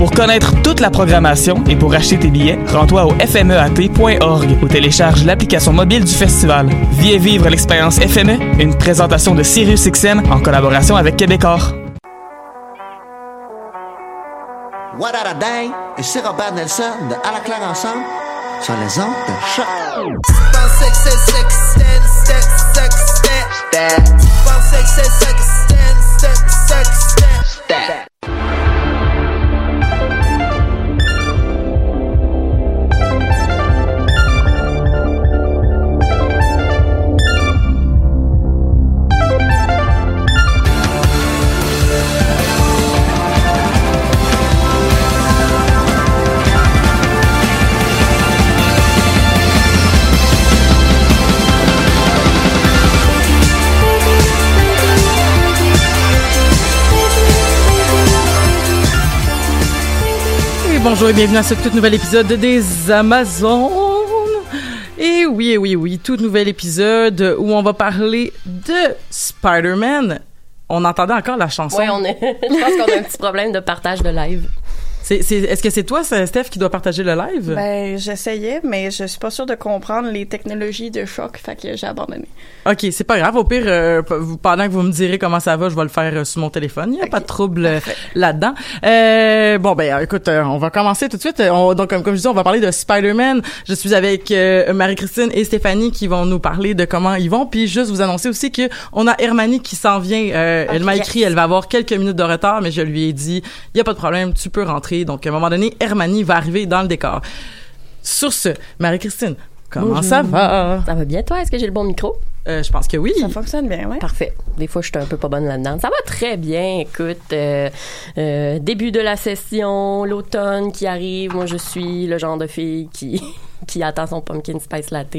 Pour connaître toute la programmation et pour acheter tes billets, rends-toi au fmeat.org ou télécharge l'application mobile du festival. Viens vivre l'expérience FME, une présentation de SiriusXM en collaboration avec Québecor. What a day? Et c'est Robert Nelson de À la claire ensemble sur les ondes de choc. Et bonjour et bienvenue à ce tout nouvel épisode des Amazones. Et oui, oui, oui, tout nouvel épisode où on va parler de Spider-Man. On entendait encore la chanson. Oui, on est. Je pense qu'on a un petit problème de partage de live. C'est, c'est- est-ce que c'est toi, Steph, qui doit partager le live? Ben, j'essayais, mais je suis pas sûre de comprendre les technologies de choc, fait que j'ai abandonné. Ok, c'est pas grave. Au pire, euh, pendant que vous me direz comment ça va, je vais le faire euh, sur mon téléphone. Il n'y a pas de trouble euh, là-dedans. Euh, bon, ben écoute, on va commencer tout de suite. On- donc, comme, comme je dis, on va parler de Spider-Man. Je suis avec Marie-Christine et Stéphanie qui vont nous parler de comment ils vont. Puis juste vous annoncer aussi que on a Hermanie qui s'en vient. Euh, elle m'a écrit, elle va avoir quelques minutes de retard, mais je lui ai dit, il y a pas de problème, tu peux rentrer. Donc, à un moment donné, Hermanie va arriver dans le décor. Sur ce, Marie-Christine, comment Bonjour. ça va? Ça va bien, toi? Est-ce que j'ai le bon micro? Euh, je pense que oui. Ça fonctionne bien, ouais. Parfait. Des fois, je suis un peu pas bonne là-dedans. Ça va très bien. Écoute, euh, euh, début de la session, l'automne qui arrive. Moi, je suis le genre de fille qui qui attend son pumpkin spice latte.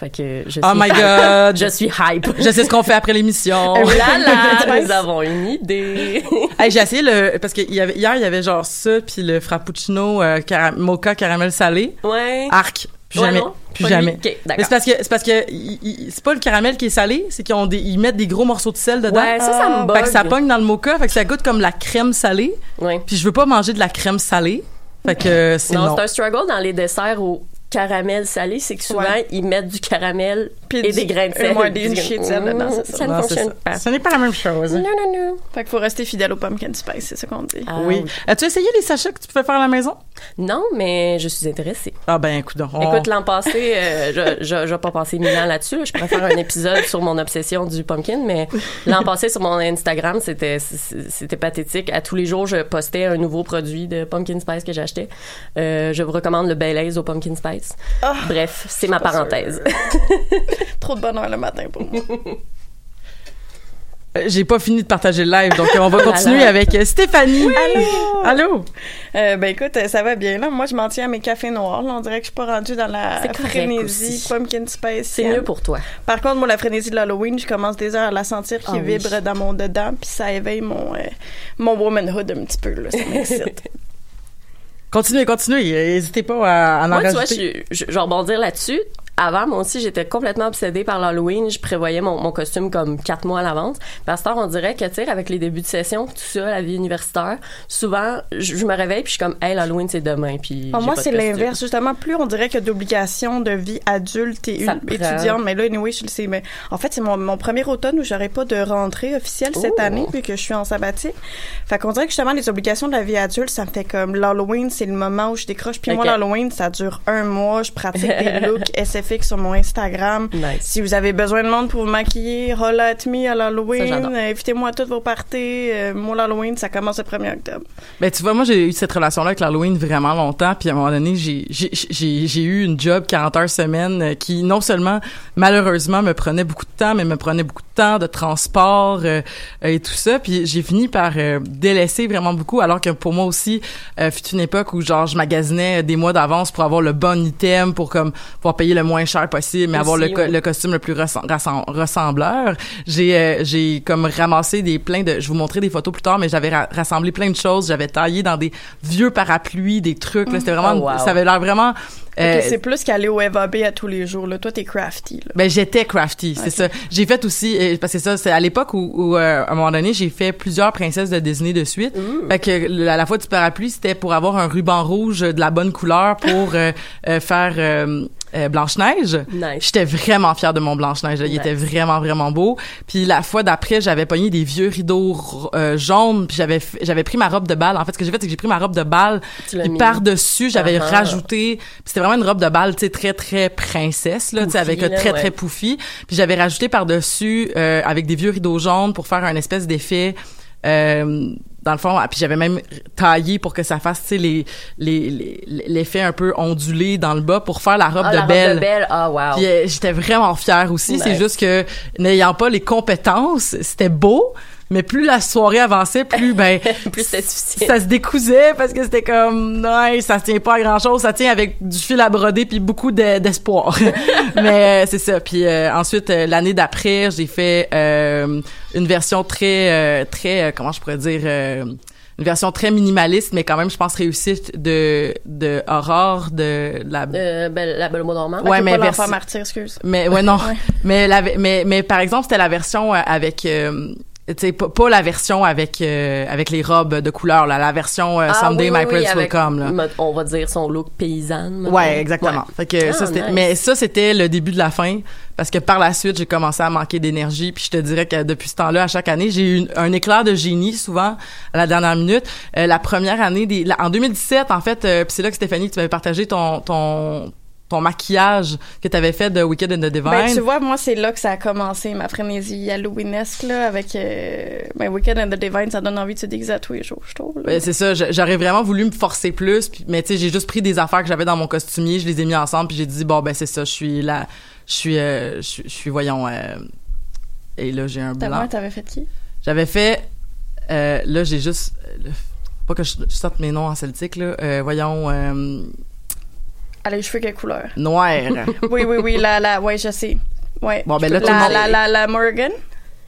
Fait que je suis Oh my God! je suis hype. Je sais ce qu'on fait après l'émission. Oh là là, nous avons une idée. Hey, j'ai essayé le parce que y avait hier il y avait genre ça puis le frappuccino euh, cara- mocha caramel salé. Ouais. Arc. Plus Ouais, jamais. non? Plus jamais. lui? Ok, d'accord. Mais c'est parce que c'est parce que c'est pas le caramel qui est salé, c'est qu'ils ont des ils mettent des gros morceaux de sel dedans. Ouais, ça, ça me Fait que ça bug. pogne dans le mocha, fait que ça goûte comme la crème salée. Ouais. Puis je veux pas manger de la crème salée. Fait que euh, c'est Non, non. c'est un struggle dans les desserts au caramel salé, c'est que souvent, Ouais. ils mettent du caramel Puis et du- des grains de sel. des- de sel dedans, c'est ça. Ça ne Non, fonctionne ça. pas. Ce n'est pas la même chose. Non, non, non. Fait qu'il faut rester fidèle au pumpkin spice, c'est ça qu'on dit. Ah, oui. As-tu essayé les sachets que tu pouvais faire à la maison? Non, mais je suis intéressée. Ah ben écoute donc. on- Écoute, l'an passé, euh, je, je, je vais pas passer mille ans là-dessus. là. Je pourrais faire un épisode sur mon obsession du pumpkin, mais l'an passé, sur mon Instagram, c'était c'était pathétique. À tous les jours, je postais un nouveau produit de pumpkin spice que j'achetais. Euh, je vous recommande le Baileys au pumpkin spice. Ah, Bref, c'est ma parenthèse. Trop de bonheur le matin pour moi. Euh, j'ai pas fini de partager le live, donc on va continuer avec euh, Stéphanie. Allô? Allô? Euh, ben écoute, euh, ça va bien là. Moi, je m'en tiens à mes cafés noirs. Là. On dirait que je suis pas rendue dans la frénésie aussi. pumpkin spice. C'est mieux pour toi. Par contre, moi, la frénésie de l'Halloween, je commence déjà à la sentir qui Ah oui. vibre dans mon dedans, puis ça éveille mon euh, mon womanhood un petit peu là. Ça m'excite. Continuez, continuez. N'hésitez pas à, à en Moi, tu vois, je, je, je vais rebondir là-dessus. Avant, moi aussi, j'étais complètement obsédée par l'Halloween. Je prévoyais mon, mon costume comme quatre mois à l'avance. Parce que on dirait que, tu sais, avec les débuts de session, tout ça, la vie universitaire, souvent, je, je me réveille puis je suis comme, hey, l'Halloween, c'est demain. Puis moi, c'est l'inverse. Justement, plus on dirait a d'obligations de vie adulte et une étudiante. Mais là, anyway, je le sais. Mais en fait, c'est mon, mon premier automne où j'aurais pas de rentrée officielle cette Oh. année, vu que je suis en sabbatique. Fait qu'on dirait que justement, les obligations de la vie adulte, ça me fait comme l'Halloween, c'est le moment où je décroche. Puis moi, l'Halloween, ça dure un mois. Je pratique des looks Sur mon Instagram. Nice. Si vous avez besoin de monde pour vous maquiller, holla at me à l'Halloween. Invitez-moi à toutes vos parties. Euh, moi, l'Halloween, ça commence le 1er octobre. Ben, tu vois, moi, j'ai eu cette relation-là avec l'Halloween vraiment longtemps, puis à un moment donné, j'ai, j'ai, j'ai, j'ai eu une job 40 heures semaine euh, qui, non seulement, malheureusement, me prenait beaucoup de temps, mais me prenait beaucoup de temps de transport euh, et tout ça, puis j'ai fini par euh, délaisser vraiment beaucoup, alors que pour moi aussi, euh, fut une époque où, genre, je magasinais des mois d'avance pour avoir le bon item, pour, comme, pouvoir payer le moins cher possible, mais avoir le, oui. costume le plus ressembleur. J'ai euh, j'ai comme ramassé des plein de je vous montrer des photos plus tard mais j'avais ra- rassemblé plein de choses, j'avais taillé dans des vieux parapluies, des trucs là, c'était vraiment Oh, wow. ça avait l'air vraiment euh, c'est plus qu'aller au FAB à tous les jours. Là. Toi, t'es crafty. Là. ben j'étais crafty, c'est ça. J'ai fait aussi euh, parce que ça c'est à l'époque où, où, euh, à un moment donné j'ai fait plusieurs princesses de Disney de suite. Fait que à la fois du parapluie c'était pour avoir un ruban rouge de la bonne couleur pour euh, euh, faire euh, euh, Blanche Neige. Nice. J'étais vraiment fière de mon Blanche Neige. Il Nice. était vraiment vraiment beau. Puis la fois d'après j'avais pogné des vieux rideaux euh, jaunes puis j'avais j'avais pris ma robe de bal. En fait ce que j'ai fait c'est que j'ai pris ma robe de bal Tu l'as puis mis. par dessus j'avais rajouté puis c'était vraiment une robe de bal tu sais très très princesse là tu sais avec là, très ouais. très pouffi. Puis j'avais rajouté par-dessus euh, avec des vieux rideaux jaunes pour faire un espèce d'effet euh, dans le fond, ah, puis j'avais même taillé pour que ça fasse, tu sais, les, les, les- l'effet un peu ondulé dans le bas pour faire la robe Ah, de la robe belle. de belle. Ah, wow. Puis euh, j'étais vraiment fière aussi. C'est juste que n'ayant pas les compétences, c'était beau, mais plus la soirée avançait, plus ben Plus c'était difficile. ça se décousait parce que c'était comme non, ça tient pas à grand chose, ça tient avec du fil à broder puis beaucoup de- d'espoir. mais euh, c'est ça. Puis euh, ensuite euh, l'année d'après, j'ai fait euh, une version très euh, très euh, comment je pourrais dire euh, une version très minimaliste mais quand même je pense réussite de de Aurore de la Euh, belle- la belle au normand. Ouais, mais pas versi- martyr, excuse. mais ouais non, Ouais. mais la mais mais par exemple c'était la version avec euh, sais pas, pas la version avec euh, avec les robes de couleur là, la version euh, Ah, Someday oui, My oui, Prince Will Come là. On va dire son look paysanne. Ouais, exactement. Ouais. Fait que ça Ah, c'était nice. mais ça c'était le début de la fin parce que par la suite, j'ai commencé à manquer d'énergie puis je te dirais que depuis ce temps-là à chaque année, j'ai eu un éclair de génie souvent à la dernière minute. Euh, la première année des la- en 2017 en fait, euh, puis c'est là que Stéphanie tu m'avais partagé ton ton ton maquillage que tu avais fait de Wicked and the Divine. Ben, tu vois, moi, c'est là que ça a commencé, ma frénésie halloweenesque, là, avec euh, ben, Wicked and the Divine, ça donne envie de se déguiser à tous les jours, je trouve. Ben, c'est ça, j'aurais vraiment voulu me forcer plus, mais tu sais, j'ai juste pris des affaires que j'avais dans mon costumier, je les ai mis ensemble, puis j'ai dit bon ben c'est ça, je suis là, je suis, euh, je suis, je suis, voyons, euh, et là j'ai un blanc. t'avais fait qui? J'avais fait, euh, là j'ai juste, pas que je, je sorte mes noms en celtique là, voyons, Elle a les cheveux quelle couleur? noir. Oui, oui, oui, la, la, ouais, je sais. Ouais. Bon, ben là, la, tout le monde- la, la, la Morgan?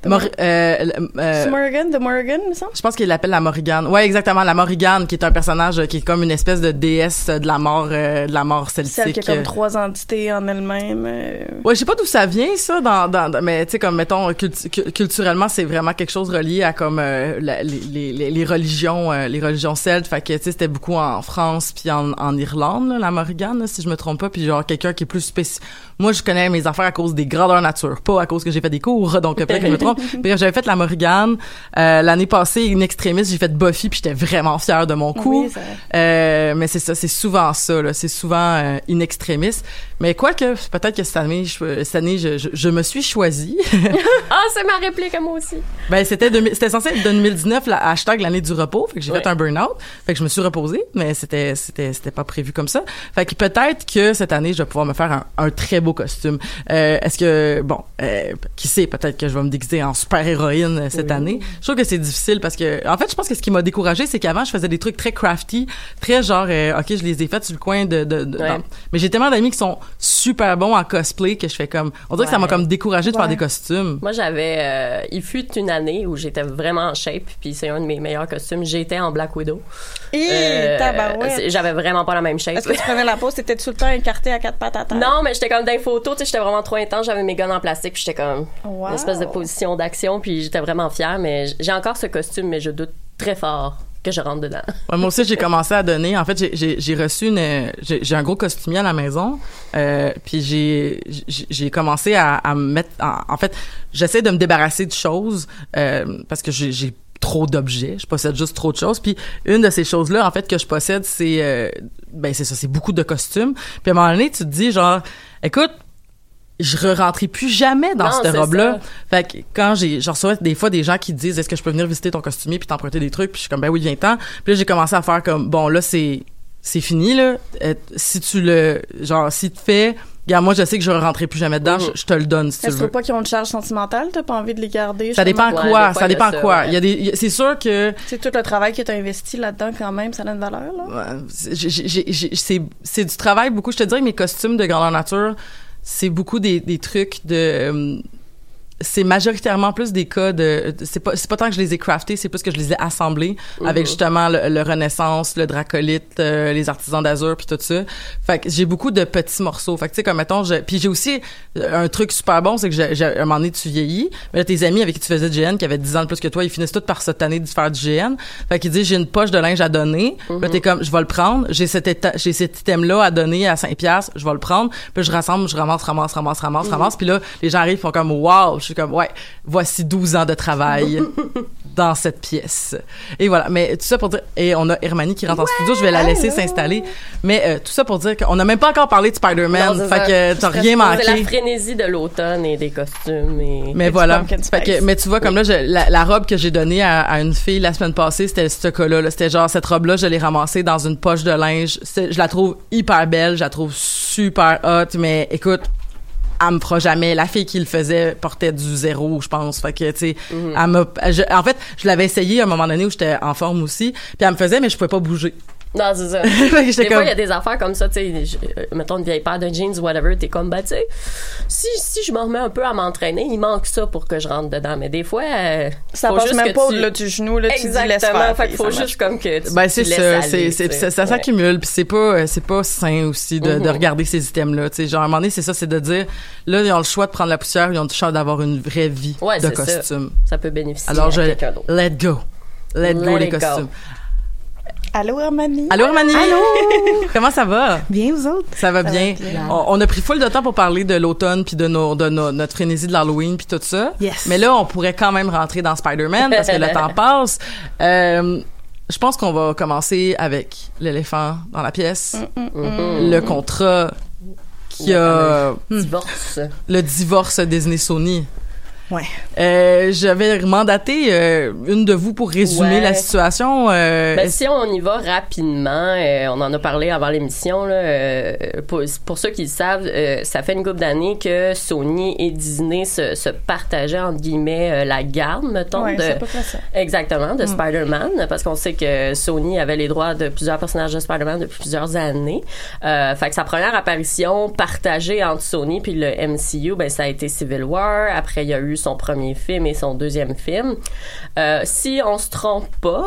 Mor- euh, euh, de Morgan, me semble? je pense qu'il l'appelle la Morrigan. Ouais, exactement, la Morrigan, qui est un personnage euh, qui est comme une espèce de déesse de la mort, euh, de la mort celtique. Celle qui a comme euh. trois entités en elle-même. euh, Ouais, je sais pas d'où ça vient ça dans, dans, mais tu sais comme mettons cultu- cu- culturellement c'est vraiment quelque chose relié à comme euh, la- les, les, les- les religions euh, les religions celtes fait que tu sais c'était beaucoup en France puis en, en Irlande là, la Morrigan là, si je me trompe pas puis genre quelqu'un qui est plus spécifique moi je connais mes affaires à cause des grandeurs nature pas à cause que j'ai fait des cours donc peut-être que je me trompe j'avais fait la Morrigan euh, l'année passée une extrémiste j'ai fait Buffy puis j'étais vraiment fière de mon coup Oui, ça- euh, mais c'est ça, c'est souvent ça, là. C'est souvent euh, in extremis. Mais quoique, peut-être que cette année, je, cette année, je, je, je me suis choisie. Ah, c'est ma réplique à moi aussi. ben, c'était, 2000 c'était censé être 2019, la hashtag l'année du repos. Fait que j'ai Ouais. fait un burn-out. Fait que je me suis reposée, mais c'était, c'était, c'était pas prévu comme ça. Fait que peut-être que cette année, je vais pouvoir me faire un, un très beau costume. Euh, est-ce que, bon, euh, qui sait, peut-être que je vais me déguiser en super héroïne euh, cette année. Je trouve que c'est difficile parce que, en fait, je pense que ce qui m'a découragée, c'est qu'avant, je faisais des trucs très crafty, très genre, euh, ok, je les ai faits sur le coin de, de, de- Ouais. dans- mais j'ai tellement d'amis qui sont super bons en cosplay que je fais comme, on dirait que ça m'a comme découragée de faire des costumes. Moi, j'avais... euh, il fut une année où j'étais vraiment en shape, puis c'est un de mes meilleurs costumes. J'étais en Black Widow. Et Euh, J'avais vraiment pas la même shape. Est-ce que tu prenais la pause? T'étais tout le temps écarté à quatre pattes à terre? Non, mais j'étais comme dans les photos, tu sais, j'étais vraiment trop intense, j'avais mes guns en plastique, puis j'étais comme Wow. une espèce de position d'action, puis j'étais vraiment fière, mais j'ai encore ce costume, mais je doute très fort que je rentre dedans. Moi aussi, j'ai commencé à donner. En fait, j'ai- reçu une. J'ai un gros costumier à la maison. Euh, puis j'ai commencé à, me mettre. En, fait, j'essaie de me débarrasser de choses euh, parce que j'ai j'ai trop d'objets. Je possède juste trop de choses. Puis une de ces choses-là, en fait, que je possède, c'est euh, ben c'est ça, c'est beaucoup de costumes. Puis à un moment donné, tu te dis genre, écoute. Je re-rentrerai plus jamais dans Non, cette robe-là. Fait que quand j'ai, je reçois des fois des gens qui disent est-ce que je peux venir visiter ton costumier puis t'emprunter des trucs? Puis je suis comme ben oui viens-t'en. Puis là j'ai commencé à faire comme bon là c'est c'est fini là. Euh, si tu le genre si tu fais Regarde, moi, je sais que je ne rentrerai plus jamais dedans. Mhm. Je, je te le donne, si tu veux. pas qu'ils ont une charge sentimentale? T'as pas envie de les garder? Ça dépend? Ouais, quoi. ça dépend ça, quoi. ouais. Il y a des, c'est sûr que C'est tout le travail que t'as investi là-dedans quand même, ça a une valeur, là? Ouais, c'est- j'ai- j'ai- j'ai- c'est c'est du travail beaucoup. Je te dirais que mes costumes de grandeur nature, c'est beaucoup des, des trucs de. C'est majoritairement plus des cas de c'est pas c'est pas tant que je les ai craftés c'est plus que je les ai assemblés avec justement le, le Renaissance le Dracolite euh, les artisans d'Azur puis tout ça. Fait que j'ai beaucoup de petits morceaux. Fait que tu sais comme mettons je, puis j'ai aussi euh, un truc super bon c'est que j'ai, à un moment donné tu vieillis mais là, tes amis avec qui tu faisais du GN qui avaient 10 ans de plus que toi ils finissent tous par cette année de faire du GN fait qu'ils disent j'ai une poche de linge à donner. Là t'es comme je vais le prendre. J'ai cet j'ai cet item là à donner à 5 piastres je vais le prendre. Puis je rassemble je ramasse ramasse ramasse ramasse ramasse. Puis là les gens arrivent font comme wow suis comme ouais voici 12 ans de travail dans cette pièce. Et voilà. Mais tout ça pour dire et on a Hermanie qui rentre en studio. Je vais la laisser s'installer. Mais euh, tout ça pour dire qu'on n'a même pas encore parlé de Spider-Man. Fait que t'as rien C'est la manqué frénésie de l'automne et des costumes et... mais voilà. Fait que- mais tu vois, comme là, je- la, la robe que j'ai donnée à, à une fille la semaine passée, c'était ce cas-là. là. C'était genre, cette robe-là, je l'ai ramassée dans une poche de linge. Je la trouve hyper belle, je la trouve super hot, mais écoute, elle me fera jamais. La fille qui le faisait portait du zéro, je pense. Fait que, tu sais, elle m'a- je- en fait, je l'avais essayé à un moment donné où j'étais en forme aussi. Puis elle me faisait, mais je pouvais pas bouger. Non, c'est ça. Fait que Des fois, comme... il y a des affaires comme ça, tu sais, euh, mettons une vieille paire de jeans, whatever, t'es comme, bah, tu sais, si, si je me remets un peu à m'entraîner, il manque ça pour que je rentre dedans. Mais des fois, euh, Ça passe même pas tu- au-delà du genou, là, tu dis laisse Exactement. faire. Fait qu'il faut juste comme que tu, Ben tu c'est ça, c'est tu ça, ça Ouais. s'accumule puis c'est pas euh, c'est pas sain aussi de, de Mhm. regarder ces items là, tu sais genre à un moment donné c'est ça c'est de dire là ils ont le choix de prendre la poussière, ils ont le choix d'avoir une vraie vie Ouais, de ça. costume. Ça peut bénéficier Alors à je quelqu'un d'autre. let go. Let, go Let les go. Allô, Hermanie? Allô Hermanie? Comment ça va? Bien, vous autres? Ça va bien. On, on a pris full de temps pour parler de l'automne puis de nos de nos- notre frénésie de l'Halloween puis tout ça. Yes. Mais là on pourrait quand même rentrer dans Spider-Man parce que le temps passe. Euh, je pense qu'on va commencer avec l'éléphant dans la pièce, Mhm. le contrat qui a Divorce. le divorce Disney Sony. Ouais. Euh, J'avais mandaté euh, une de vous pour résumer Ouais. la situation. euh, Ben, si on y va rapidement, euh, on en a parlé avant l'émission. là, euh, pour, pour ceux qui le savent, euh, ça fait une couple d'années que Sony et Disney se, se partageaient entre guillemets euh, la garde, mettons, Ouais, de, c'est à peu près ça. exactement, Mm. de Spider-Man, parce qu'on sait que Sony avait les droits de plusieurs personnages de Spider-Man depuis plusieurs années. Euh, fait que sa première apparition partagée entre Sony puis le MCU, ben ça a été Civil War. Après, il y a eu son premier film et son deuxième film. Euh, si on se trompe pas,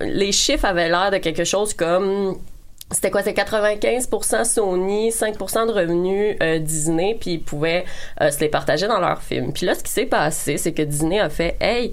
les chiffres avaient l'air de quelque chose comme c'était quoi? C'est 95% Sony, 5% de revenus euh, Disney, puis ils pouvaient euh, se les partager dans leurs films. Puis là, ce qui s'est passé, c'est que Disney a fait « Hey,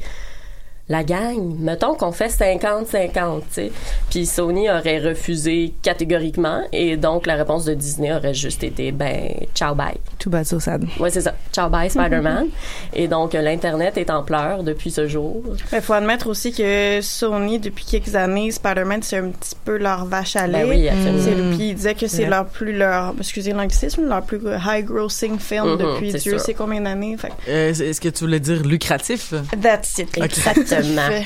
la gang, mettons qu'on fait 50-50, tu sais. » Puis Sony aurait refusé catégoriquement, et donc la réponse de Disney aurait juste été « Ben, ciao, bye. » Too bad, so sad. Ouais, c'est ça. Ciao, bye, Spider-Man. et donc, euh, l'Internet est en pleurs depuis ce jour. Il faut admettre aussi que Sony, depuis quelques années, Spider-Man, c'est un petit peu leur vache à lait. Ben oui, absolument. Puis ils disaient que c'est Yeah. leur plus leur excusez l'anglicisme leur plus high grossing film Mhm, depuis c'est Dieu sûr. sait combien d'années euh, Est-ce que tu voulais dire lucratif? that's it Exactement. Fait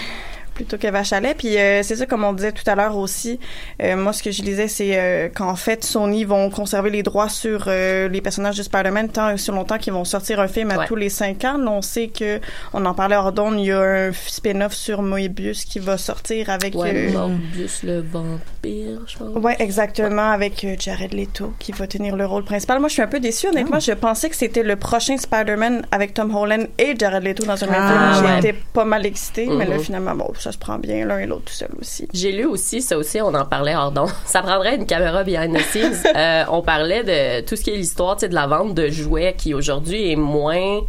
plutôt que vache à lait. Puis euh, c'est ça, comme on disait tout à l'heure aussi, euh, moi ce que je lisais, c'est euh, qu'en fait, Sony vont conserver les droits sur euh, les personnages de Spider-Man tant aussi longtemps qu'ils vont sortir un film à Ouais. tous les cinq ans. On sait que, on en parlait hors d'onde, il y a un spin-off sur Moebius qui va sortir avec... Ouais, euh, Morbius le vampire, je pense. Ouais, exactement, avec Jared Leto qui va tenir le rôle principal. Moi, je suis un peu déçue, honnêtement. Ah. Je pensais que c'était le prochain Spider-Man avec Tom Holland et Jared Leto dans un même Ah, film. J'étais pas mal excitée, mais là, Mhm. finalement, bon, ça se prend bien l'un et l'autre tout seul aussi. J'ai lu aussi, ça aussi, on en parlait hors donc. Ça prendrait une caméra behind the scenes. Euh, on parlait de tout ce qui est l'histoire, tu sais, de la vente de jouets qui aujourd'hui est moins,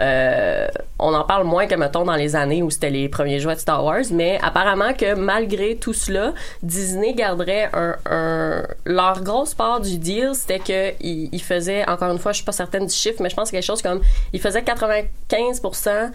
euh, on en parle moins que mettons dans les années où c'était les premiers jouets de Star Wars, mais apparemment que malgré tout cela, Disney garderait un, un leur grosse part du deal, c'était que ils ils faisaient, encore une fois, je suis pas certaine du chiffre, mais je pense que quelque chose comme, ils faisaient 95%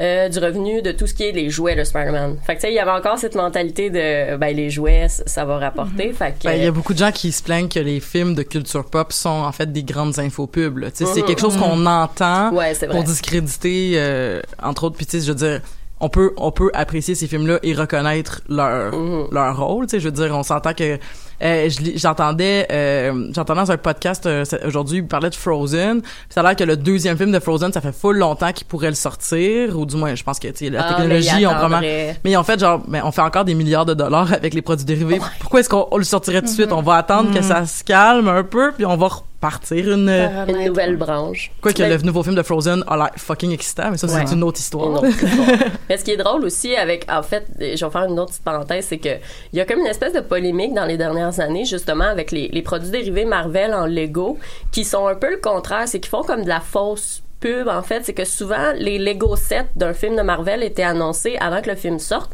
euh, du revenu de tout ce qui est les jouets de Spider-Man. Fait que tu sais, il y avait encore cette mentalité de ben les jouets ça va rapporter. Fait que Ben, il y a beaucoup de gens qui se plaignent que les films de culture pop sont en fait des grandes infopubs. là. Tu sais, C'est Mhm. quelque chose qu'on entend Ouais, c'est vrai. pour discréditer, euh, entre autres. Puis tu sais, je veux dire, on peut on peut apprécier ces films-là et reconnaître leur leur rôle. Tu sais, je veux dire, on s'entend que euh, j'entendais euh, j'entendais dans un podcast euh, aujourd'hui, il parlait de Frozen. Puis ça a l'air que le deuxième film de Frozen, ça fait full longtemps qu'il pourrait le sortir, ou du moins, je pense que la Ah, mais technologie, on vraiment mais en fait, genre, ben, on fait encore des milliards de dollars avec les produits dérivés. Pourquoi est-ce qu'on on le sortirait tout de suite? On va attendre que ça se calme un peu, puis on va repartir une... euh, une nouvelle branche. Quoi que Ben, le nouveau film de Frozen a l'air fucking excitant, mais ça, Ouais. c'est une autre histoire. Une autre histoire. Mais ce qui est drôle aussi avec, en fait, je vais faire une autre petite parenthèse, c'est que il y a comme une espèce de polémique dans les dernières années, justement, avec les, les produits dérivés Marvel en Lego, qui sont un peu le contraire, c'est qu'ils font comme de la fausse pub, en fait. C'est que souvent, les Lego sets d'un film de Marvel étaient annoncés avant que le film sorte.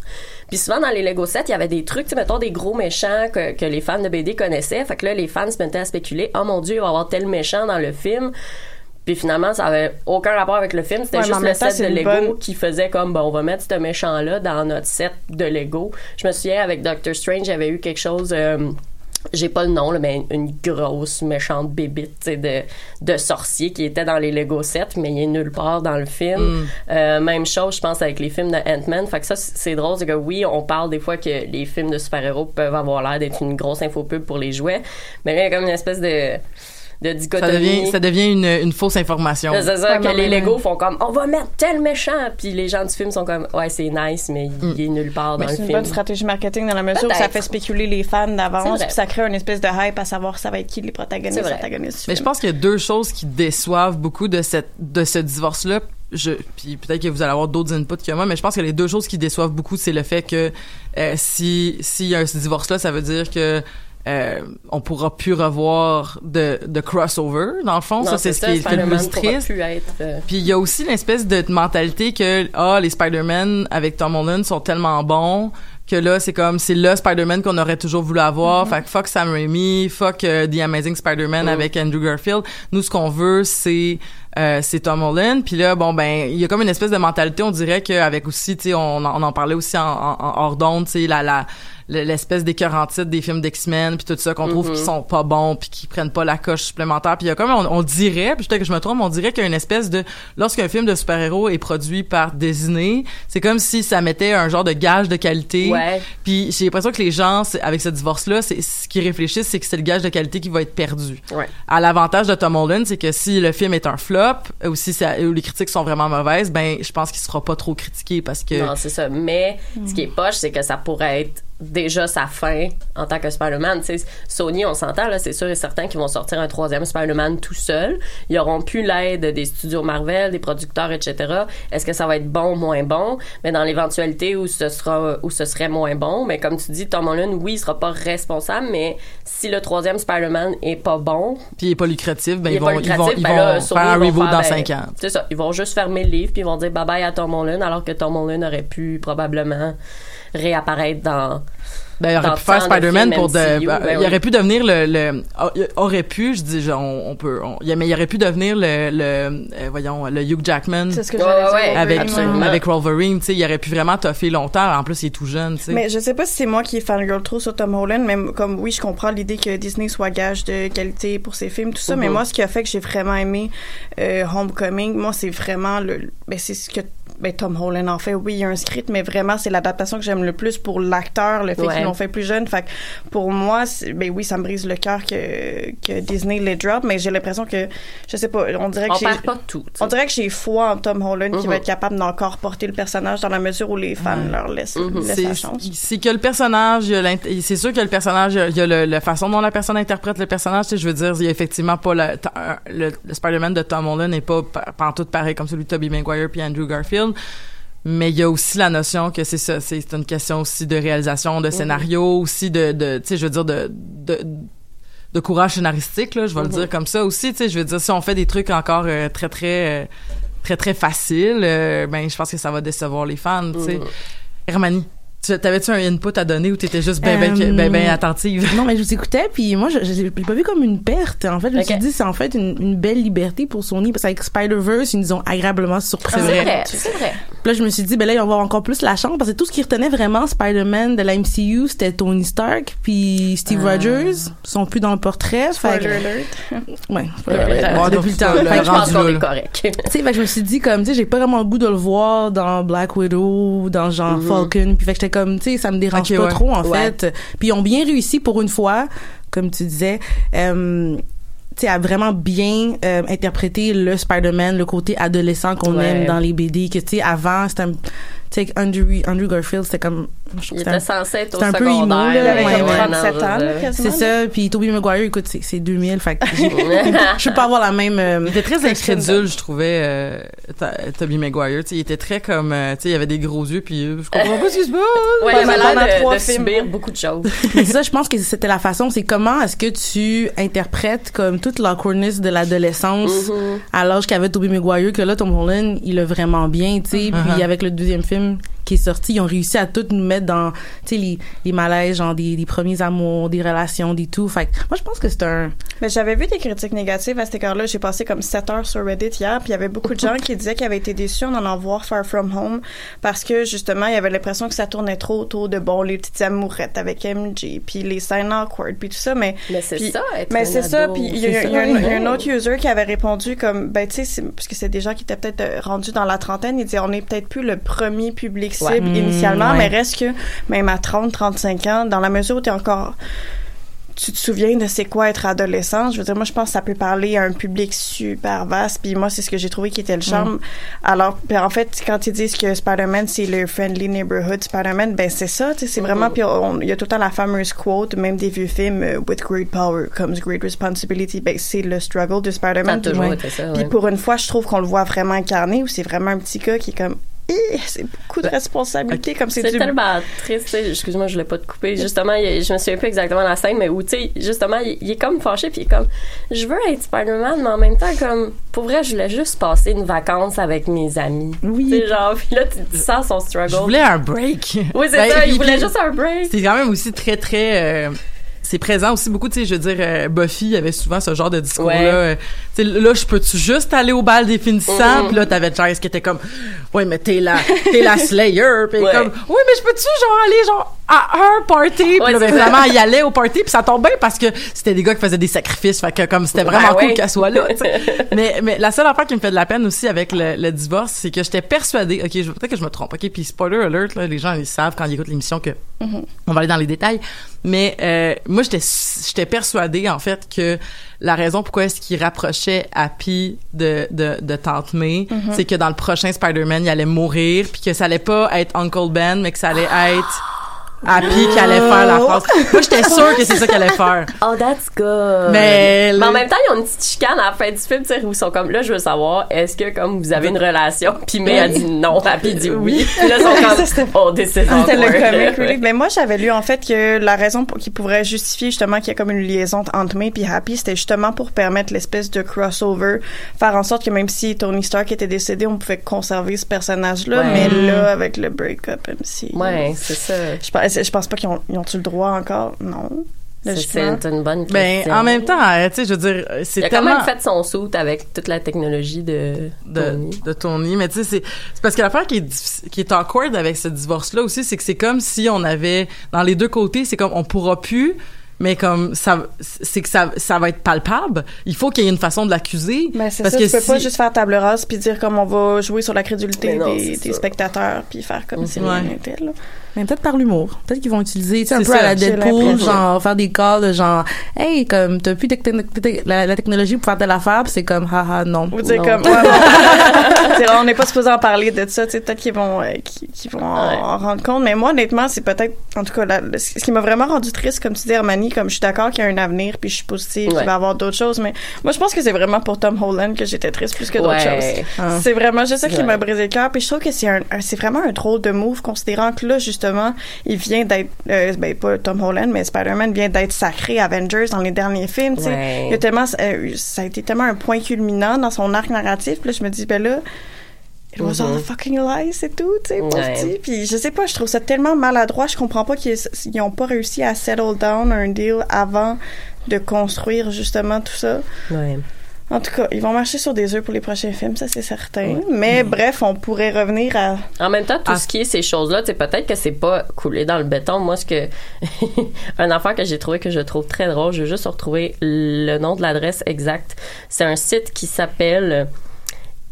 Puis souvent, dans les Lego sets, il y avait des trucs, tu mettons, des gros méchants que, que les fans de BD connaissaient. Fait que là, les fans se mettaient à spéculer, oh mon Dieu, il va y avoir tel méchant dans le film. Puis finalement, ça avait aucun rapport avec le film. C'était Ouais, juste le temps, set de Lego bonne- qui faisait comme, bon, on va mettre ce méchant-là dans notre set de Lego. Je me souviens, avec Doctor Strange, j'avais eu quelque chose... euh, j'ai pas le nom, là, mais une grosse méchante bébite tu sais, de, de sorcier qui était dans les Lego sets, mais il est nulle part dans le film. Mm. Euh, même chose, je pense, avec les films de Ant-Man. Fait que ça, c'est drôle, c'est que oui, on parle des fois que les films de super-héros peuvent avoir l'air d'être une grosse infopub pour les jouets, mais là, il y a comme une espèce de, de Ça devient, ça devient une, une fausse information. C'est ça, Ouais, que les Lego font comme on va mettre tel méchant, puis les gens du film sont comme ouais c'est nice, mais Mm. il est nulle part Mais dans le c'est une film. bonne stratégie marketing dans la mesure où ça fait spéculer les fans d'avance, puis ça crée une espèce de hype à savoir ça va être qui les protagonistes, du Mais je film. pense qu'il y a deux choses qui déçoivent beaucoup de cette de ce divorce-là. Je, puis peut-être que vous allez avoir d'autres inputs que moi, mais je pense que les deux choses qui déçoivent beaucoup, c'est le fait que euh, si s'il y a ce divorce-là, ça veut dire que euh, on pourra plus revoir de, de crossover dans le fond. Non, ça c'est ce qui est le plus triste. être, euh, Puis il y a aussi l'espèce de mentalité que ah les Spider-Man avec Tom Holland sont tellement bons que là c'est comme c'est le Spider-Man qu'on aurait toujours voulu avoir. Fait que fuck Sam Raimi, fuck euh, The Amazing Spider-Man Mm. avec Andrew Garfield. Nous ce qu'on veut c'est euh, c'est Tom Holland. Puis là bon ben il y a comme une espèce de mentalité on dirait qu'avec aussi tu sais on, en- on en parlait aussi en, en, en hors d'onde tu sais la la l'espèce d'écœurant titre des films d'X-Men puis tout ça qu'on trouve Mhm. qui sont pas bons puis qui prennent pas la coche supplémentaire puis il y a comme on, on dirait puis peut-être que je me trompe on dirait qu'il y a une espèce de lorsqu'un film de super-héros est produit par Disney c'est comme si ça mettait un genre de gage de qualité Ouais. puis j'ai l'impression que les gens avec ce divorce là c'est ce qu'ils réfléchissent c'est que c'est le gage de qualité qui va être perdu Ouais. à l'avantage de Tom Holland c'est que si le film est un flop ou si ça, ou les critiques sont vraiment mauvaises ben je pense qu'il sera pas trop critiqué parce que Non, c'est ça. Mais ce qui est poche, c'est que ça pourrait être déjà sa fin en tant que Spider-Man. Sony, on s'entend, là, c'est sûr et certain qu'ils vont sortir un troisième Spider-Man tout seul. Ils auront plus l'aide des studios Marvel, des producteurs, etc. Est-ce que ça va être bon ou moins bon? Mais dans l'éventualité où ce sera, où ce serait moins bon, mais comme tu dis, Tom Holland, oui, il sera pas responsable, mais si le troisième Spider-Man est pas bon, puis il est pas lucratif ben il ils vont pas ils lucratif, vont ils ben vont là, Sony faire un reboot faire, dans ben, cinq ans C'est ça. Ils vont juste fermer le livre puis ils vont dire bye bye à Tom Holland alors que Tom Holland aurait pu probablement réapparaître dans. Ben, il aurait dans pu faire Spider-Man pour de, MCU, ben, ben il oui. aurait pu devenir le, le, aurait pu, je dis, je- on, on peut, on- il- mais il aurait pu devenir le, le, euh, voyons, le Hugh Jackman C'est ce que j'allais dire. ouais, avec, absolument. avec Wolverine, tu sais, il aurait pu vraiment toffer longtemps. En plus, il est tout jeune, tu sais. Mais je sais pas si c'est moi qui est fangirl trop sur Tom Holland, mais comme oui, je comprends l'idée que Disney soit gage de qualité pour ses films, tout ça, mais Mhm. moi, ce qui a fait que j'ai vraiment aimé euh, Homecoming, moi, c'est vraiment le, ben, c'est ce que ben, Tom Holland en fait, oui, il y a un script, mais vraiment, c'est l'adaptation que j'aime le plus pour l'acteur, le fait Ouais. qu'ils l'ont fait plus jeune. Fait que pour moi, ben oui, ça me brise le cœur que, que Disney les drop, mais j'ai l'impression que, je sais pas, on dirait que On j'ai, perd pas tout. on dirait que j'ai foi en Tom Holland qui va être capable d'encore porter le personnage dans la mesure où les fans leur laissent, Mhm. laissent la C'est chance. c'est que le personnage, il y a l'int- c'est sûr que le personnage, il y a, il y a le- la façon dont la personne interprète le personnage. Tu sais, je veux dire, il y a effectivement pas le, le, le Spider-Man de Tom Holland n'est pas pa- pantoute pareil comme celui de Tobey Maguire puis Andrew Garfield. Mais il y a aussi la notion que c'est ça, c'est une question aussi de réalisation, de scénario, aussi de, de tu sais, je veux dire de, de de courage scénaristique là, je vais le dire comme ça aussi, tu sais, je veux dire si on fait des trucs encore euh, très très euh, très très faciles, euh, ben je pense que ça va décevoir les fans, tu sais. Hermanie, tu- t'avais-tu un input à donner ou t'étais juste ben ben, Euh, ben, ben attentive? Non, mais je vous écoutais, puis moi, je, je l'ai pas vu comme une perte. En fait, je me suis dit, c'est en fait une, une belle liberté pour Sony, parce qu'avec Spider-Verse, ils nous ont agréablement surpris. C'est vrai, c'est vrai. Puis là, je me suis dit, ben là, ils vont avoir encore plus la chance, parce que tout ce qui retenait vraiment Spider-Man de la MCU, c'était Tony Stark, puis Steve Rogers, ils sont plus dans le portrait. fait Spoiler alert. Ouais. Ouais, Bon, ouais, depuis le temps. le Fait que Je pense qu'on est correct. tu sais, fait que je me suis dit comme tu sais j'ai pas vraiment le goût de le voir dans Black Widow, dans genre Falcon, puis fait que j'étais comme tu sais ça me dérange pas ouais. trop en Ouais. fait. Puis ils ont bien réussi pour une fois, comme tu disais. Euh, tu vraiment bien euh, interpréter le Spider-Man, le côté adolescent qu'on Ouais. aime dans les BD, que tu sais, avant, c'était un, tu sais, Andrew, Andrew Garfield, c'était comme, Il était censé être au un peu emo, là, ouais, comme ouais. 37 ans, c'est ça, puis Tobey Maguire, écoute, c'est, c'est 2000, fait que je peux pas avoir la même, euh, Il était très incrédule, je trouvais, euh, Tobey Maguire. Tu sais, il était très comme, euh, tu sais, il avait des gros yeux, puis euh, je comprends pas ce qui se passe. Ouais, il avait l'air de, trois de films, subir beaucoup de choses. Mais c'est ça, je pense que c'était la façon, c'est comment est-ce que tu interprètes comme toute l'awkwardness de l'adolescence Mm-hmm. à l'âge qu'avait Tobey Maguire, que là, Tom Holland, il l'a vraiment bien, tu sais, Uh-huh. puis avec le deuxième film qui est sorti, ils ont réussi à tout nous mettre dans, tu sais, les, les malaises, genre des, des premiers amours, des relations, des tout. Fait que moi, je pense que c'est un... Mais j'avais vu des critiques négatives à cet égard-là. J'ai passé comme 7 heures sur Reddit hier, puis il y avait beaucoup de gens qui disaient qu'ils avaient été déçus d'en en voir Far From Home parce que justement, il y avait l'impression que ça tournait trop autour de bon les petites amourettes avec MJ, puis les scènes awkward, puis tout ça. Mais Mais c'est ça, être mais c'est ça, puis il y, a- y a un- ouais. il y a un autre user qui avait répondu comme, ben tu sais, parce que c'est des gens qui étaient peut-être euh, rendus dans la trentaine, il disait on est peut-être plus le premier public Ouais. initialement, Mmh, ouais. mais reste que même à 30, 35 ans, dans la mesure où tu es encore tu te souviens de c'est quoi être adolescent. Je veux dire, moi, je pense que ça peut parler à un public super vaste. Puis moi, c'est ce que j'ai trouvé qui était le charme. Alors, puis en fait, quand ils disent que Spider-Man, c'est le friendly neighborhood Spider-Man, ben c'est ça. tu sais, C'est vraiment... Puis on- il y a tout le temps la fameuse quote, même des vieux films, euh, With great power comes great responsibility. Ben c'est le struggle de Spider-Man. toujours Ouais. été ça, Puis pour une fois, je trouve qu'on le voit vraiment incarné, où c'est vraiment un petit gars qui est comme... Ih, C'est beaucoup de responsabilités, comme c'est C'est du... tellement triste. Excuse-moi, je l'ai pas te couper. Justement, il- je me souviens plus exactement la scène, mais où, tu sais, justement, il, il est comme fâché, puis il est comme, je veux être Spider-Man, mais en même temps, comme, pour vrai, je voulais juste passer une vacance avec mes amis. Oui. Sais, genre, puis là, tu, tu sens son struggle. Je voulais un break. Oui, c'est Ben, ça, il voulait juste un break. C'est quand même aussi très, très... euh, c'est présent aussi beaucoup, tu sais, je veux dire, euh, Buffy avait souvent ce genre de discours-là. Ouais. euh, tu sais, là, je peux-tu juste aller au bal des finissants? Mhm. Puis là, t'avais Giles qui était comme, ouais, mais t'es la, t'es la Slayer. Puis Ouais. comme, oui, mais je peux-tu, genre, aller, genre, à un party? Puis Ouais, là, ben, vraiment, il allait au party, puis ça tombe bien parce que c'était des gars qui faisaient des sacrifices. Fait que, comme, c'était vraiment Ah cool qu'elle soit là, mais, mais la seule affaire qui me fait de la peine aussi avec le, le divorce, c'est que j'étais persuadée, ok, peut-être que je me trompe, ok, puis spoiler alert, là, les gens, ils savent quand ils écoutent l'émission que on va aller dans les détails. Mais euh, moi, j'étais j'étais persuadée en fait que la raison pourquoi est-ce qu'il rapprochait Happy de de, de Tante May, c'est que dans le prochain Spider-Man, il allait mourir, puis que ça allait pas être Uncle Ben, mais que ça allait être Happy qui allait faire la phrase. Moi, j'étais sûre que c'est ça qu'il allait faire. Oh, that's good. Mais- en même temps, ils ont une petite chicane à la fin du film, tu sais, où ils sont comme, là, je veux savoir, est-ce que, comme, vous avez une relation? Puis May a dit non, Happy dit oui. Puis là, ils sont comme, oh, this is C'était le comic relief. Mais moi, j'avais lu en fait que la raison pour, qui pourrait justifier justement qu'il y a comme une liaison entre May et Happy, c'était justement pour permettre l'espèce de crossover, faire en sorte que même si Tony Stark était décédé, on pouvait conserver ce personnage-là. Ouais. Mais là, avec le break-up, même si. Ouais, c'est ça. Je pense, je pense pas qu'ils ont, ils ont-tu le droit encore? Non. C'est une bonne Ben, question. en même temps, euh, tu sais, je veux dire, il c'est a quand tellement même fait son saut avec toute la technologie de, de, Tony. de Tony. Mais tu sais, c'est parce que l'affaire qui est, qui est awkward avec ce divorce-là aussi, c'est que c'est comme si on avait, dans les deux côtés, c'est comme on pourra plus mais comme ça c'est que ça ça va être palpable il faut qu'il y ait une façon de l'accuser Mais c'est parce ça, que tu peux pas si- juste faire table rase puis dire comme on va jouer sur la crédulité non, des, spectateurs puis faire comme si Ouais. rien n'était là. Mais peut-être par l'humour. Peut-être qu'ils vont utiliser, tu sais, un peu ça, à la Deadpool, genre, faire des calls de genre, hey, comme, t'as plus la, la technologie pour faire telle affaire, puis c'est comme, haha, non. Ou dire non. comme ouais, on n'est pas supposé en parler de ça, tu sais peut-être qu'ils vont euh, qu'ils qu'ils vont en, Ouais. en rendre compte mais moi honnêtement, c'est peut-être en tout cas la- le- ce qui m'a vraiment rendu triste comme tu dis Armani comme je suis d'accord qu'il y a un avenir puis je suis positive qu'il va y avoir d'autres choses mais moi je pense que c'est vraiment pour Tom Holland que j'étais triste plus que d'autres Ouais. choses. Ah. C'est vraiment juste ça qui Ouais. m'a brisé le cœur. Puis je trouve que c'est un, un- c'est vraiment un drôle de move, considérant que là, justement, il vient d'être, euh, ben, pas Tom Holland, mais Spider-Man vient d'être sacré Avengers dans les derniers films, tu sais. Ouais. Il a tellement, euh, ça a été tellement un point culminant dans son arc narratif. Puis là, je me dis, ben là, It was all a fucking lie, c'est tout, tu sais, Ouais. Puis je sais pas, je trouve ça tellement maladroit. Je comprends pas qu'ils ils ont pas réussi à settle down un deal avant de construire justement tout ça. Ouais. En tout cas, ils vont marcher sur des œufs pour les prochains films, ça c'est certain. Mais bref, on pourrait revenir à. En même temps, tout Ah. ce qui est ces choses-là, tu sais, peut-être que c'est pas coulé dans le béton. Moi, ce que un affaire que j'ai trouvé que je trouve très drôle, je vais juste retrouver le nom de l'adresse exacte. C'est un site qui s'appelle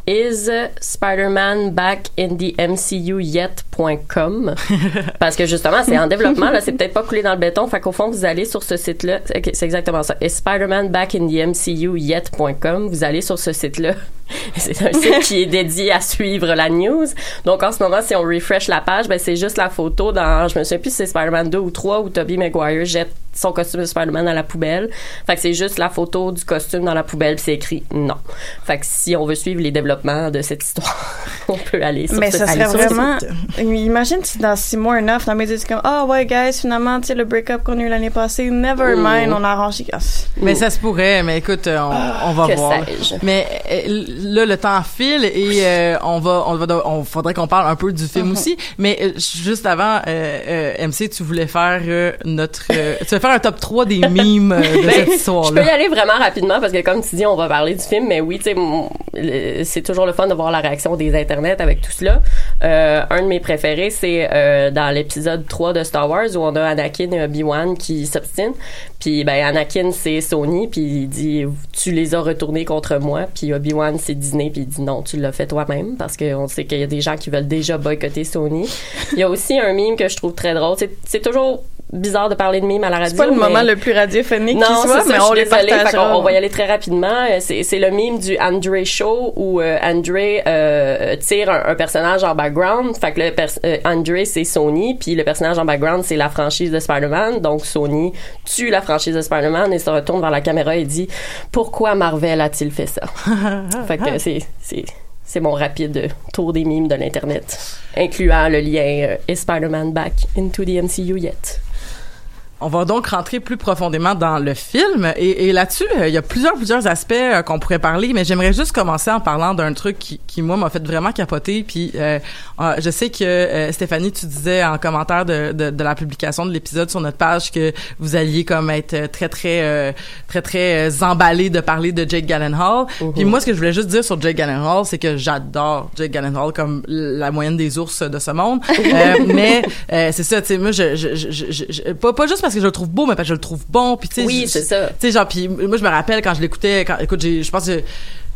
Is Spider-Man back in the MCU yet.com parce que justement c'est en développement là c'est peut-être pas coulé dans le béton. Fait qu'au fond vous allez sur ce site là c'est exactement ça. Is Spider-Man back in the MCU yet.com vous allez sur ce site là c'est un site qui est dédié à suivre la news. Donc en ce moment si on refresh la page ben c'est juste la photo dans je me souviens plus si c'est Spider-Man 2 ou 3 où Tobey Maguire jette son costume de Spider-Man à la poubelle fait que c'est juste la photo du costume dans la poubelle puis c'est écrit non fait que si on veut suivre les développents de cette histoire on peut aller sur Mais ce serait vraiment. Imagine si dans six mois, un an, finalement, ils disent comme, ah ouais, guys, finalement, tu sais, le break-up qu'on a eu l'année passée, never Mm. mind, on a arrangé. Ah, mais ça se pourrait mais écoute euh, on, on va que voir sais-je. mais euh, là le temps file et euh, on va on va on faudrait qu'on parle un peu du Mm-hmm. film aussi mais juste avant euh, euh, MC tu voulais faire euh, notre euh, tu vas faire un top 3 des mimes euh, de Ben, cette histoire Je peux y aller vraiment rapidement parce que comme tu dis, on va parler du film, mais oui, tu sais, c'est toujours le fun de voir la réaction des internets avec tout cela. Euh, un de mes préférés, c'est euh, dans l'épisode 3 de Star Wars où on a Anakin et Obi-Wan qui s'obstinent. Puis ben Anakin c'est Sony, puis il dit tu les as retournés contre moi. Puis Obi-Wan c'est Disney, puis il dit non, tu l'as fait toi-même parce qu'on sait qu'il y a des gens qui veulent déjà boycotter Sony. Il y a aussi un meme que je trouve très drôle. C'est toujours bizarre de parler de meme à la radio. C'est pas le mais- moment le plus radiophonique qui non, soit, c'est mais ça, on les partagera. qu'on- on va y aller très rapidement. Euh, C'est, le meme du Andre Show où euh, Andre euh, tire un, un personnage en background. Fait que le euh, Andre, c'est Sony, puis le personnage en background, c'est la franchise de Spider-Man. Donc Sony tue la franchise de Spider-Man et se retourne vers la caméra et dit « Pourquoi Marvel a-t-il fait ça? » Fait que c'est... c'est c'est mon rapide tour des mimes de l'Internet, incluant le lien euh, Is Spider-Man back into the MCU yet? On va donc rentrer plus profondément dans le film et, et là-dessus, euh, il y a plusieurs plusieurs aspects euh, qu'on pourrait parler, mais j'aimerais juste commencer en parlant d'un truc qui, qui moi m'a fait vraiment capoter. Puis euh, euh, je sais que euh, Stéphanie, tu disais en commentaire de, de, de la publication de l'épisode sur notre page que vous alliez comme être très très euh, très très emballé de parler de Jake Gyllenhaal. Puis moi, ce que je voulais juste dire sur Jake Gyllenhaal, c'est que j'adore Jake Gyllenhaal comme la moyenne des ours de ce monde. Euh, mais euh, c'est ça, tu sais, moi, je, je, je, je- je- pas, pas juste parce que je le trouve beau, mais parce que je le trouve bon. Puis tu sais, Oui, c'est ça. Tu sais, genre, puis moi, je me rappelle quand je l'écoutais, quand, écoute, j'ai, je pense que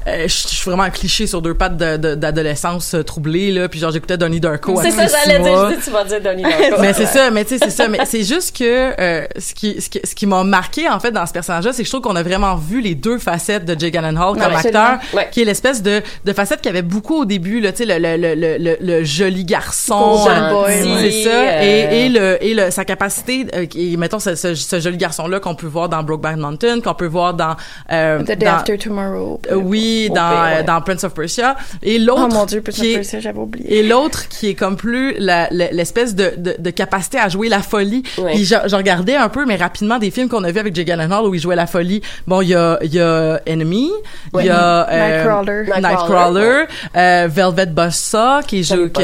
euh, je suis vraiment un cliché sur deux pattes de- de- d'adolescence euh, troublée là puis genre j'écoutais Donnie Darko C'est ça, j'allais dire. Je dis, tu vas dire Donnie Darko. mais c'est ça mais tu sais c'est ça mais c'est juste que euh, ce qui ce qui, ce qui m'a marqué en fait dans ce personnage là c'est que je trouve qu'on a vraiment vu les deux facettes de Jake Gyllenhaal comme acteur Ouais. qui est l'espèce de de facette qu'il y avait beaucoup au début là tu sais le, le, le, le, le, le joli garçon euh, boy, c'est ça Euh, et, et le et le sa capacité euh, et mettons ce, ce, ce joli garçon là qu'on peut voir dans Brokeback Mountain qu'on peut voir dans euh, The Day dans- After Tomorrow. euh, oui, Dans, pire, ouais. dans Prince of Persia. Et l'autre. Oh mon dieu, Prince of qui est- Persia, j'avais oublié. Et l'autre qui est comme plus l'espèce de, de, de capacité à jouer la folie. Ouais. Puis je, je regardais un peu, mais rapidement, des films qu'on a vus avec Jake Gyllenhaal où il jouait la folie. Bon, il y a, il y a Enemy, il y a euh, Nightcrawler. Nightcrawler, euh, Velvet Buzzsaw qui joue. qui-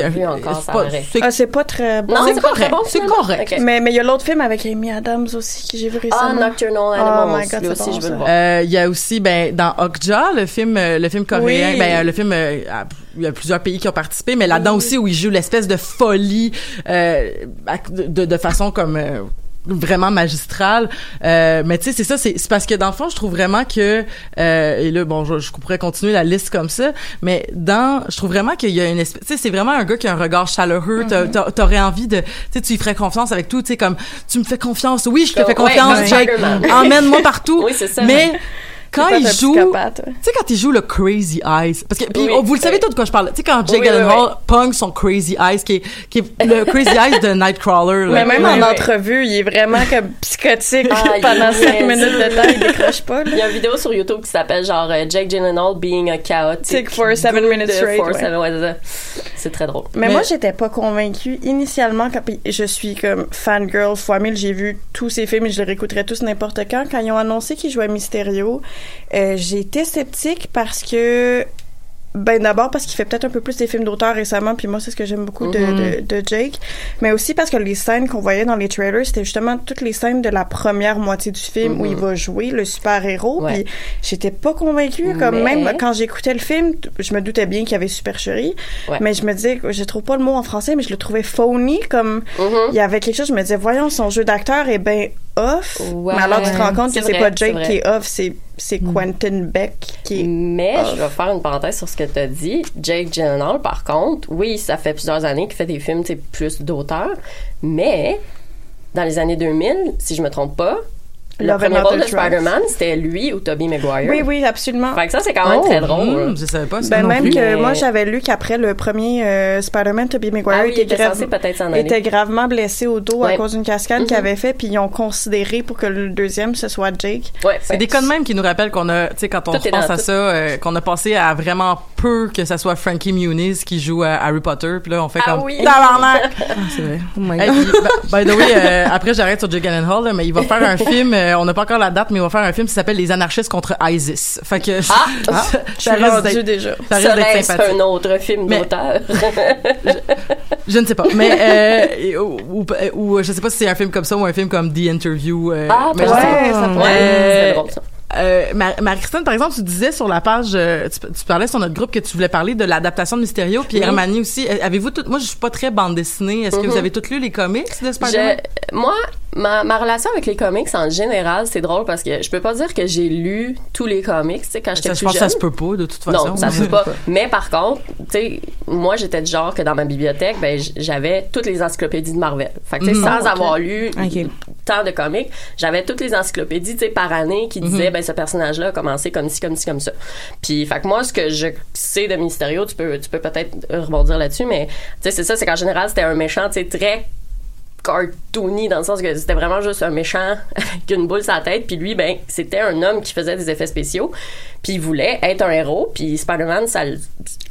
c'est Ah, c'est pas très bon. Non, c'est pas correct, très bon. c'est correct. Mais mais il y a l'autre film avec Amy Adams aussi que j'ai vu Ah, récemment. Nocturnal Oh Animals. my God, lui c'est aussi, bon, je veux ça. le voir. Euh, Il y a aussi ben dans Okja, le film le film coréen, Oui. ben euh, le film euh, il y a plusieurs pays qui ont participé, mais là-dedans aussi où il joue l'espèce de folie euh, de, de façon comme euh, vraiment magistral. Euh, mais tu sais, c'est ça, c'est c'est parce que dans le fond, je trouve vraiment que euh, et là, bon, je, je pourrais continuer la liste comme ça, mais dans, je trouve vraiment qu'il y a une espèce, tu sais, c'est vraiment un gars qui a un regard chaleureux. T'a- t'a- T'aurais envie de, tu sais, tu lui ferais confiance avec tout, tu sais, comme tu me fais confiance, oui, je te fais ouais, confiance, Jake, Spider-Man. emmène-moi partout. Oui, c'est ça. Mais quand il joue, tu sais quand il joue le Crazy Eyes, parce que puis Oui, vous le savez tout de quoi je parle. Tu sais quand Jake Oui, Gyllenhaal oui. pong son Crazy Eyes, qui est, qui est le Crazy Eyes de Nightcrawler. là. Mais même en entrevue, il est vraiment comme psychotique Ah, pendant cinq minutes de temps, il décroche pas. là. Il y a une vidéo sur YouTube qui s'appelle genre euh, Jake Gyllenhaal being a chaotic. Tick for seven minutes straight, for ouais. c'est très drôle. Mais, Mais- moi, j'étais pas convaincue initialement quand je suis comme fangirl fois mille. J'ai vu tous ces films et je les réécouterais tous n'importe quand. Quand ils ont annoncé qu'ils jouaient Mysterio, euh, j'ai été sceptique parce que ben d'abord parce qu'il fait peut-être un peu plus des films d'auteur récemment puis moi c'est ce que j'aime beaucoup de, Mhm. de, de Jake mais aussi parce que les scènes qu'on voyait dans les trailers c'était justement toutes les scènes de la première moitié du film où Mhm. il va jouer le super héros Ouais. puis j'étais pas convaincue comme Mais- même quand j'écoutais le film je me doutais bien qu'il y avait supercherie Ouais. mais je me disais je trouve pas le mot en français mais je le trouvais phony comme Mhm. il y avait quelque chose je me disais voyons son jeu d'acteur est ben off Ouais. mais alors tu te rends compte C'est que c'est pas c'est Jake qui est off c'est c'est Quentin Beck qui est Mais off. je vais faire une parenthèse sur ce que tu as dit. Jake Gyllenhaal, par contre, oui, ça fait plusieurs années qu'il fait des films sais, plus d'auteur, mais dans les années 2000, si je me trompe pas, le Love premier rôle de. Spider-Man, c'était lui ou Tobey Maguire. oui oui absolument Fait que ça, c'est quand même Oh, très drôle. hmm, je savais pas ça Ben non même plus. que Mais- moi j'avais lu qu'après le premier euh, Spider-Man, Tobey Maguire Ah oui, était, grave- gravement blessé au dos à cause d'une cascade qu'il Mhm. avait fait, puis ils ont considéré pour que le deuxième ce soit Jake. Ouais, C'est des cas de même qui nous rappellent qu'on a, tu sais, quand on Tout est repense dans à tout. ça, euh, qu'on a passé à vraiment peu que ça soit Frankie Muniz qui joue à Harry Potter, puis là on fait Ah comme oui. tabarnak. Ah, c'est vrai. Oh my Hey, God. puis, by the way, euh, après j'arrête sur Jake Gyllenhaal, mais il va faire un film, euh, on n'a pas encore la date, mais il va faire un film qui s'appelle Les anarchistes contre ISIS. Fait que Ah! ça, Je suis rendue déjà. ça sympathique. un autre film d'auteur? Je ne sais pas, mais euh, ou, ou, ou, je sais pas si c'est un film comme ça ou un film comme The Interview. euh, Ah, mais je. Ouais, ça pourrait. Ouais, Euh, c'est drôle, ça. Euh, Mar- Marie-Christine, par exemple, tu disais sur la page, euh, tu, tu parlais sur notre groupe que tu voulais parler de l'adaptation de Mysterio, puis Oui. Hermanie aussi. Euh, Avez-vous tout, moi je suis pas très bande dessinée. Est-ce que vous avez toutes lu les comics de Spider-Man? Moi, ma, ma relation avec les comics en général, c'est drôle parce que je peux pas dire que j'ai lu tous les comics, tu sais, quand j'étais plus je pense jeune. que ça se peut pas, de toute façon. Non, ça se peut pas. Mais par contre, tu sais, moi, j'étais du genre que dans ma bibliothèque, ben, j'avais toutes les encyclopédies de Marvel. Fait que, tu sais, Mhm. sans ok. avoir lu tant de comics, j'avais toutes les encyclopédies, tu sais, par année qui disaient, ben, ce personnage-là a commencé comme ci, comme ci, comme ça. Puis, fait moi, ce que je sais de Mysterio, tu peux, tu peux peut-être rebondir là-dessus, mais, tu sais, c'est ça, c'est qu'en général, c'était un méchant, tu sais, très cartoony dans le sens que c'était vraiment juste un méchant avec une boule sur la tête puis lui ben c'était un homme qui faisait des effets spéciaux puis il voulait être un héros puis Spider-Man ça, le-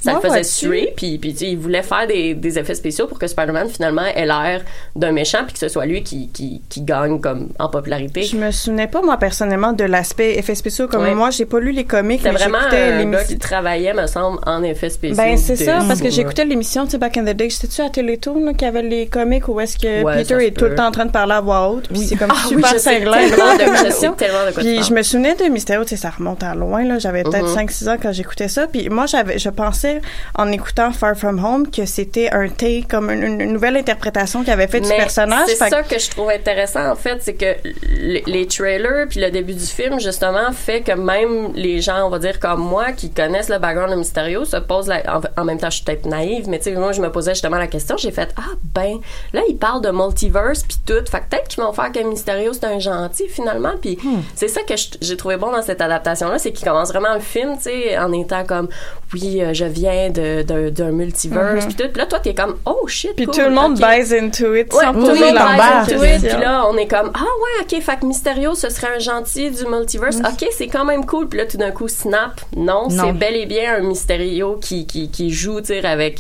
ça Moi, le faisait suer puis, puis il voulait faire des, des effets spéciaux pour que Spider-Man finalement ait l'air d'un méchant puis que ce soit lui qui, qui, qui gagne comme en popularité. Je me souvenais pas moi personnellement de l'aspect effets spéciaux. Comme Ouais. moi, j'ai pas lu les comics, c'était mais vraiment un gars l'émission. qui travaillait me semble en effets spéciaux Ben c'est ça parce que j'écoutais l'émission tu sais back in the day, c'était-tu à Télétoon qui avait les comics où est-ce que Ouais, Peter est tout le temps en train de parler à voix haute, puis c'est comme Ah oui, super je sais cinglant tellement de- je sais tellement de quoi Puis je me souvenais de Mysterio, tu sais, ça remonte à loin, là. J'avais peut-être Mhm. 5-6 ans quand j'écoutais ça. Puis moi, j'avais, je pensais, en écoutant Far From Home, que c'était un take, comme une, une nouvelle interprétation qu'il avait fait du personnage. C'est que- ça que je trouve intéressant en fait, c'est que les, les trailers puis le début du film justement fait que même les gens, on va dire comme moi, qui connaissent le background de Mysterio, se posent la, en, en même temps, je suis peut-être naïve, mais tu sais, moi je me posais justement la question, j'ai fait ah ben là ils parlent de multiverse puis tout, fait que peut-être qu'ils vont faire que Mysterio c'est un gentil finalement, puis c'est ça que j'ai trouvé bon dans cette adaptation là, c'est qu'il commence vraiment le film, tu sais, en étant comme oui euh, je viens de de- d'un multiverse puis tout, là toi t'es comme oh shit, Puis cool, tout le monde ok. buys into it Ouais, sans tout le poser monde buys barre. into it, Puis là, on est comme, ah ouais, ok, fait que Mysterio, ce serait un gentil du multiverse. Ok, c'est quand même cool. Puis là, tout d'un coup, snap. Non, Non. c'est bel et bien un Mysterio qui, qui, qui joue, tu sais, avec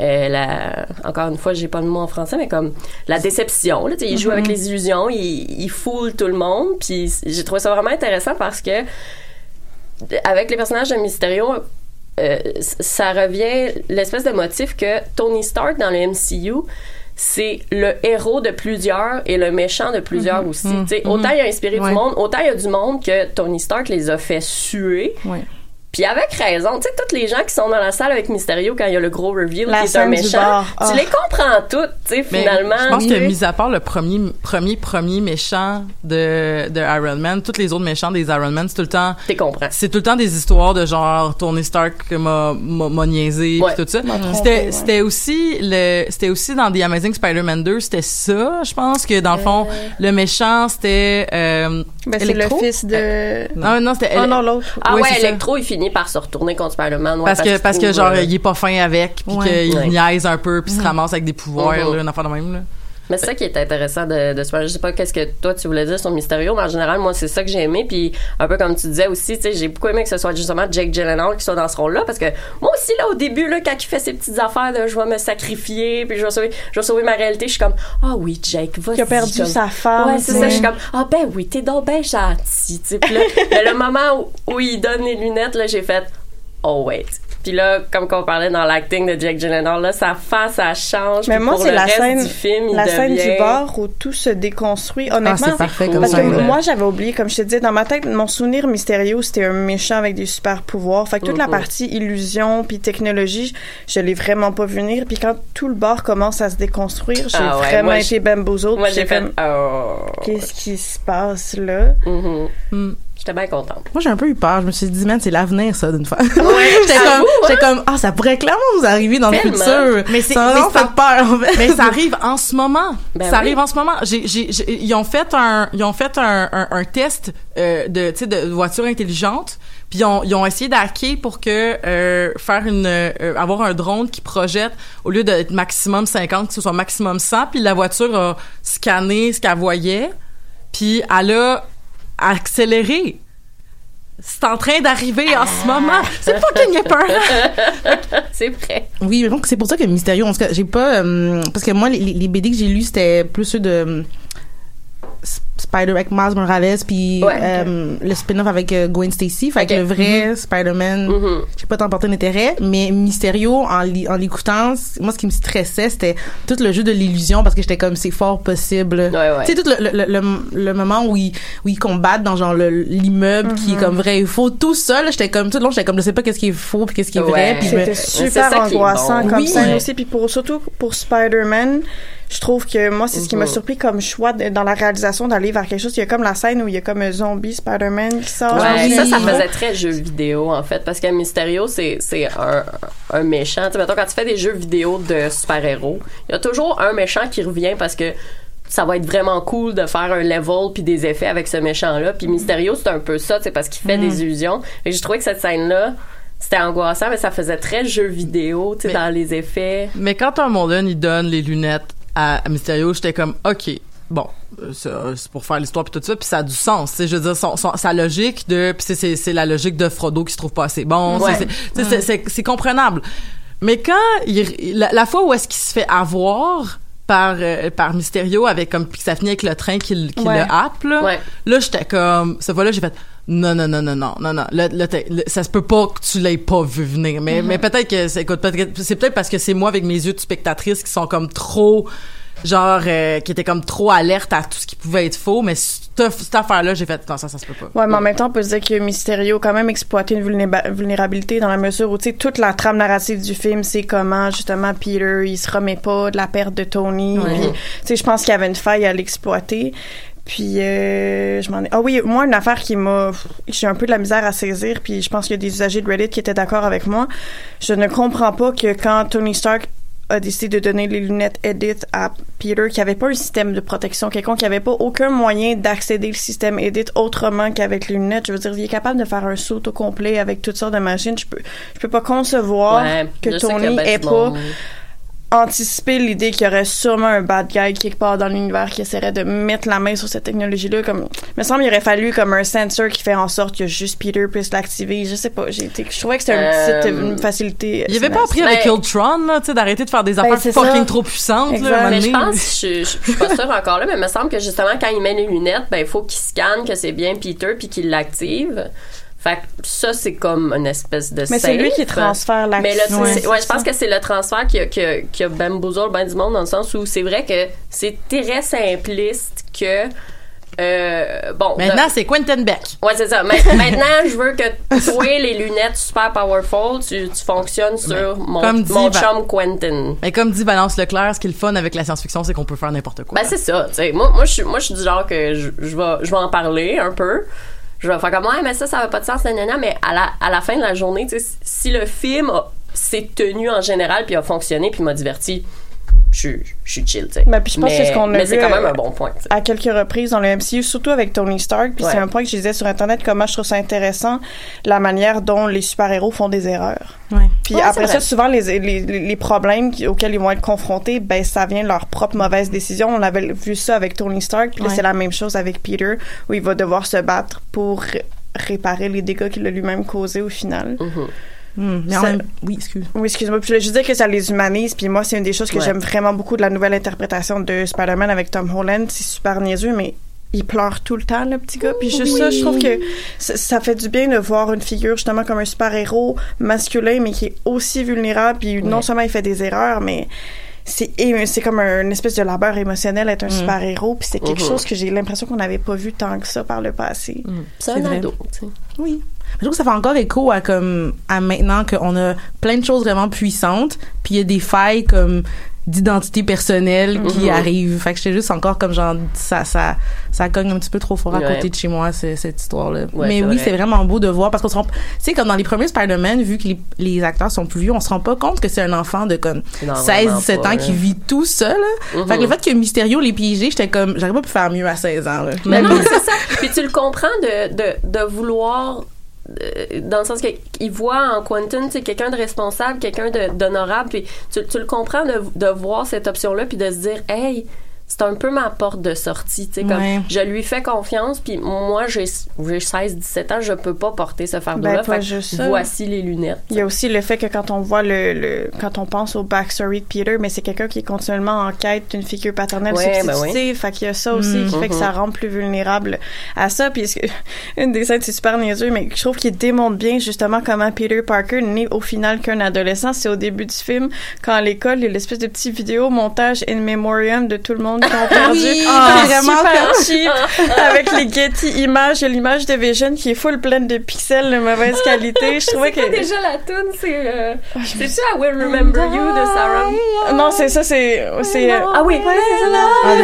euh, la. Encore une fois, j'ai pas le mot en français, mais comme la déception. Là, tu sais, il joue avec les illusions, il, il foule tout le monde. Puis j'ai trouvé ça vraiment intéressant parce que avec les personnages de Mysterio, euh, ça revient l'espèce de motif que Tony Stark dans le MCU c'est le héros de plusieurs et le méchant de plusieurs aussi. Tu sais, Autant il a inspiré Ouais. du monde, autant il y a du monde que Tony Stark les a fait suer. Ouais. Puis avec raison, tu sais, toutes les gens qui sont dans la salle avec Mysterio quand il y a le gros reveal La qui est un méchant, tu Ah. les comprends toutes, tu sais, Mais finalement. je pense que, mis à part le premier, premier, premier méchant de, de Iron Man, tous les autres méchants des Iron Man, c'est tout le temps. T'es comprends. C'est tout le temps des histoires de genre Tony Stark m'a, m'a, m'a niaisé, pis Ouais. tout ça. C'était, ouais. c'était aussi le, c'était aussi dans The Amazing Spider-Man 2, c'était ça, je pense que dans le fond, le méchant, c'était, euh, Ben, c'est le fils de. non, non, c'était, Oh non, l'autre. Ah Ouais, ouais, c'est ça. Electro, il finit par se retourner contre Spider-Man. ouais, parce que, qu'il parce que genre, euh, il est pas fin avec, puis Ouais. qu'il Ouais. niaise un peu, puis se ramasse avec des pouvoirs, Mhm. là, une affaire de même, là. Mais c'est ça qui est intéressant de, de Spider. Je sais pas qu'est-ce que toi tu voulais dire sur Mysterio, mais en général, moi, c'est ça que j'ai aimé. Puis un peu comme tu disais aussi, tu sais, j'ai beaucoup aimé que ce soit justement Jake Gyllenhaal qui soit dans ce rôle-là, parce que moi aussi, là, au début, là, quand il fait ses petites affaires de je vais me sacrifier, puis je vais sauver, je vais sauver ma réalité, je suis comme, ah oui, Jake, vas-y. Qui a perdu comme- sa femme. Ouais, c'est ça. Je suis comme, ah ben oui, t'es donc ben gentil. tu sais. Puis là, mais le moment où, où il donne les lunettes, là, j'ai fait, oh wait. Puis là, comme qu'on parlait dans l'acting de Jake Gyllenhaal, là, sa face, ça change. Mais moi, c'est la scène, du film, il la scène devient- du bar où tout se déconstruit. Honnêtement, c'est parfait comme parce que moi, j'avais oublié, comme je te disais, dans ma tête, mon souvenir mystérieux, c'était un méchant avec des super pouvoirs. Fait que toute la partie illusion puis technologie, je l'ai vraiment pas vu venir. Puis quand tout le bar commence à se déconstruire, j'ai Ah ouais, vraiment moi, été bamboozled. Moi, j'ai fait, comme, oh. Qu'est-ce qui se passe là? Mhm. Mm. J'étais bien contente. Moi, j'ai un peu eu peur. Je me suis dit, man, c'est l'avenir, ça, d'une fois. Ouais, j'étais comme, hein? j'étais comme, ah, ça pourrait clairement nous arriver dans Tellement. le futur. Mais c'est- ça m'a mais vraiment ça- fait peur, en fait. Mais ça arrive en ce moment. Ben ça oui. arrive en ce moment. J'ai, j'ai, j'ai- ils ont fait un, ils ont fait un, un, un test euh, de, tu sais, de voiture intelligente. Puis ils ont, ils ont essayé d'hacker pour que euh, faire une, euh, avoir un drone qui projette au lieu d'être maximum 50, que ce soit maximum 100. Puis la voiture a scanné ce qu'elle voyait. Puis elle a accéléré. C'est en train d'arriver en ce moment. C'est fucking peur. c'est vrai. Oui, mais donc c'est pour ça que Mysterio, en tout cas, j'ai pas euh, parce que moi les, les BD que j'ai lus c'était plus ceux de euh, Spider avec Miles Morales puis Ouais. euh, le spin-off avec euh, Gwen Stacy, fait que le vrai Spider-Man, Mhm. j'ai pas tant porté d'intérêt, mais Mysterio en en l'écoutant, moi ce qui me stressait c'était tout le jeu de l'illusion parce que j'étais comme c'est fort possible. Ouais, ouais. Tu sais tout le, le, le, le moment où ils où ils combattent dans genre le- l'immeuble qui est comme vrai et faux, tout ça là, j'étais comme tout le long j'étais comme je sais pas qu'est-ce qui est faux puis qu'est-ce qui est vrai puis C'était c'est super ça qui est angoissant bon. comme Oui. Ouais. aussi. Puis pour, surtout pour Spider-Man, je trouve que moi, c'est ce qui m'a Mhm. surpris comme choix de- dans la réalisation d'aller vers quelque chose. Il y a comme la scène où il y a comme un zombie Spider-Man qui sort. Ouais, oui. ça, ça faisait très jeu vidéo, en fait, parce que Mysterio, c'est, c'est un, un méchant. Tu sais, mettons, quand tu fais des jeux vidéo de super-héros, il y a toujours un méchant qui revient parce que ça va être vraiment cool de faire un level puis des effets avec ce méchant-là. Puis Mysterio, c'est un peu ça, tu sais, parce qu'il fait des illusions. Et je trouvais que cette scène-là, c'était angoissant, mais ça faisait très jeu vidéo, tu sais, dans les effets. Mais quand Tom Holland il donne les lunettes à, à Mysterio, j'étais comme OK, bon, euh, c'est pour faire l'histoire puis tout ça, puis ça a du sens. Je veux dire, son, son- sa logique de, puis c'est- la logique de Frodo qui se trouve pas assez bon. Ouais. c'est- comprenable. Mais quand il, la, la fois où est-ce qu'il se fait avoir par euh, par Mysterio avec comme puis que ça finit avec le train qui, l- qui Ouais. le happe là, Ouais. là j'étais comme cette fois-là j'ai fait non non non non non non non. Là, ça se peut pas que tu l'aies pas vu venir. Mais mais peut-être que c'est écoute peut-être c'est peut-être parce que c'est moi avec mes yeux de spectatrice qui sont comme trop genre euh, qui étaient comme trop alerte à tout ce qui pouvait être faux mais cette, cette affaire là j'ai fait non ça ça se peut pas. Ouais, mais en même temps, on peut se dire que Mysterio a quand même exploité une vulnérabilité dans la mesure où, tu sais, toute la trame narrative du film, c'est comment, justement, Peter, il se remet pas de la perte de Tony. Puis, tu sais, je pense qu'il y avait une faille à l'exploiter. Puis, euh, je m'en ai... Ah oui, moi, une affaire qui m'a... J'ai un peu de la misère à saisir, puis je pense qu'il y a des usagers de Reddit qui étaient d'accord avec moi. Je ne comprends pas que quand Tony Stark a décidé de donner les lunettes Edit à Peter, qui avait pas un système de protection quelconque, qui avait pas aucun moyen d'accéder au système Edit autrement qu'avec les lunettes. Je veux dire, il est capable de faire un saut au complet avec toutes sortes de machines. Je peux, je peux pas concevoir Ouais, que Tony ait pas anticipé l'idée qu'il y aurait sûrement un bad guy quelque part dans l'univers qui essaierait de mettre la main sur cette technologie-là. Comme, il me semble qu'il aurait fallu comme un sensor qui fait en sorte que juste Peter puisse l'activer. Je sais pas. J'ai été, je trouvais que c'était une petite Euh, une facilité. il avait pas appris avec Mais- Ultron là tu sais d'arrêter de faire des Ben, affaires c'est fucking ça. trop puissantes là, à un moment Mais je pense, je, je, je suis pas sûre encore là, mais il me semble que justement, quand il met les lunettes, ben, il faut qu'il scanne que c'est bien Peter puis qu'il l'active. Fait que ça, c'est comme une espèce de Mais c'est lui qui transfère l'action. Mais là, Ouais, c'est- ouais, je pense que c'est le transfert qui a, qui a, qui a bamboozle ben du monde dans le sens où c'est vrai que c'est très simpliste que Euh, bon. Maintenant, de- c'est Quentin Beck. Ouais, c'est ça. Ma- Maintenant, je veux que toi, les lunettes super powerful, tu, tu fonctionnes sur mon, comme dit mon chum Quentin. Mais comme dit Valence Leclerc, ce qui est le fun avec la science-fiction, c'est qu'on peut faire n'importe quoi. Ben, c'est ça. tu sais. Moi, moi, je suis, moi, je suis du genre que je, je vais, je vais en parler un peu. Je vais faire comme, ouais, mais ça, ça n'a pas de sens, nanana. Mais à la, à la fin de la journée, tu sais, si le film s'est tenu en général puis a fonctionné puis m'a diverti, je suis- je suis chill, tu sais. Ben, puis je pense mais, que c'est ce qu'on a Mais c'est quand même un bon point, à quelques reprises dans le MCU, surtout avec Tony Stark. Puis Ouais. c'est un point que je disais sur Internet, comment je trouve ça intéressant, la manière dont les super-héros font des erreurs. Ouais. Puis Ouais, après ça, souvent, les, les, les problèmes auxquels ils vont être confrontés, ben ça vient de leur propre mauvaise décision. On avait vu ça avec Tony Stark, puis c'est la même chose avec Peter, où il va devoir se battre pour ré- réparer les dégâts qu'il a lui-même causés au final. Mhm. Hmm, mais en Ça- même- oui, excuse. Oui, excuse-moi. Puis je voulais juste dire que ça les humanise. Puis moi, c'est une des choses que Ouais. j'aime vraiment beaucoup de la nouvelle interprétation de Spider-Man avec Tom Holland. C'est super niaiseux, mais il pleure tout le temps, le petit gars. Puis juste ça, je trouve que ça, ça fait du bien de voir une figure justement comme un super-héros masculin, mais qui est aussi vulnérable. Puis non seulement il fait des erreurs, mais c'est c'est comme un, une espèce de labeur émotionnel être un super-héros. Puis c'est quelque Mhm. chose que j'ai l'impression qu'on n'avait pas vu tant que ça par le passé. C'est c'est un vrai. ado, tu sais. Oui. Je trouve que ça fait encore écho à comme à maintenant qu'on a plein de choses vraiment puissantes, puis il y a des failles comme d'identité personnelle qui Mhm. arrivent. Fait que j'étais juste encore comme genre ça ça ça cogne un petit peu trop fort à Ouais. côté de chez moi cette histoire là. Ouais, Mais oui, vrai. c'est vraiment beau de voir parce qu'on se rend tu sais comme dans les premiers Spider-Man vu que les, les acteurs sont plus vieux, on se rend pas compte que c'est un enfant de comme Non, 16 vraiment 17 pas, ans qui vit tout seul. là. Mhm. Fait que le fait que Mysterio les piégé, j'étais comme j'aurais pas pu faire mieux à 16 ans là. Mais non, c'est ça. Puis tu le comprends de, de, de vouloir dans le sens qu'il voit en Quentin c'est quelqu'un de responsable quelqu'un d'honorable puis tu, tu le comprends de, de voir cette option là puis de se dire hey c'est un peu ma porte de sortie tu sais comme Ouais. je lui fais confiance puis moi j'ai j'ai 16 17 ans je peux pas porter ce fardeau là Ben, voici les lunettes Il y a aussi le fait que quand on voit le, le quand on pense au backstory de Peter, mais c'est quelqu'un qui est continuellement en quête d'une figure paternelle Ouais, ben substitutive. Fait qu'il y a ça aussi qui fait que ça rend plus vulnérable à ça. Puis une des scènes c'est super niaiseux, mais je trouve qu'il démontre bien justement comment Peter Parker n'est au final qu'un adolescent. C'est au début du film quand à l'école il y a l'espèce de petit vidéo montage in memoriam de tout le monde perdu. Oui, Ah, vraiment super cheap avec les Getty images, a l'image de Vision qui est full pleine de pixels de mauvaise qualité. Je trouvais que déjà la tune c'est euh, c'est ça I Will Remember You de Sarah? Non, c'est ça, c'est. c'est ah oui Ah,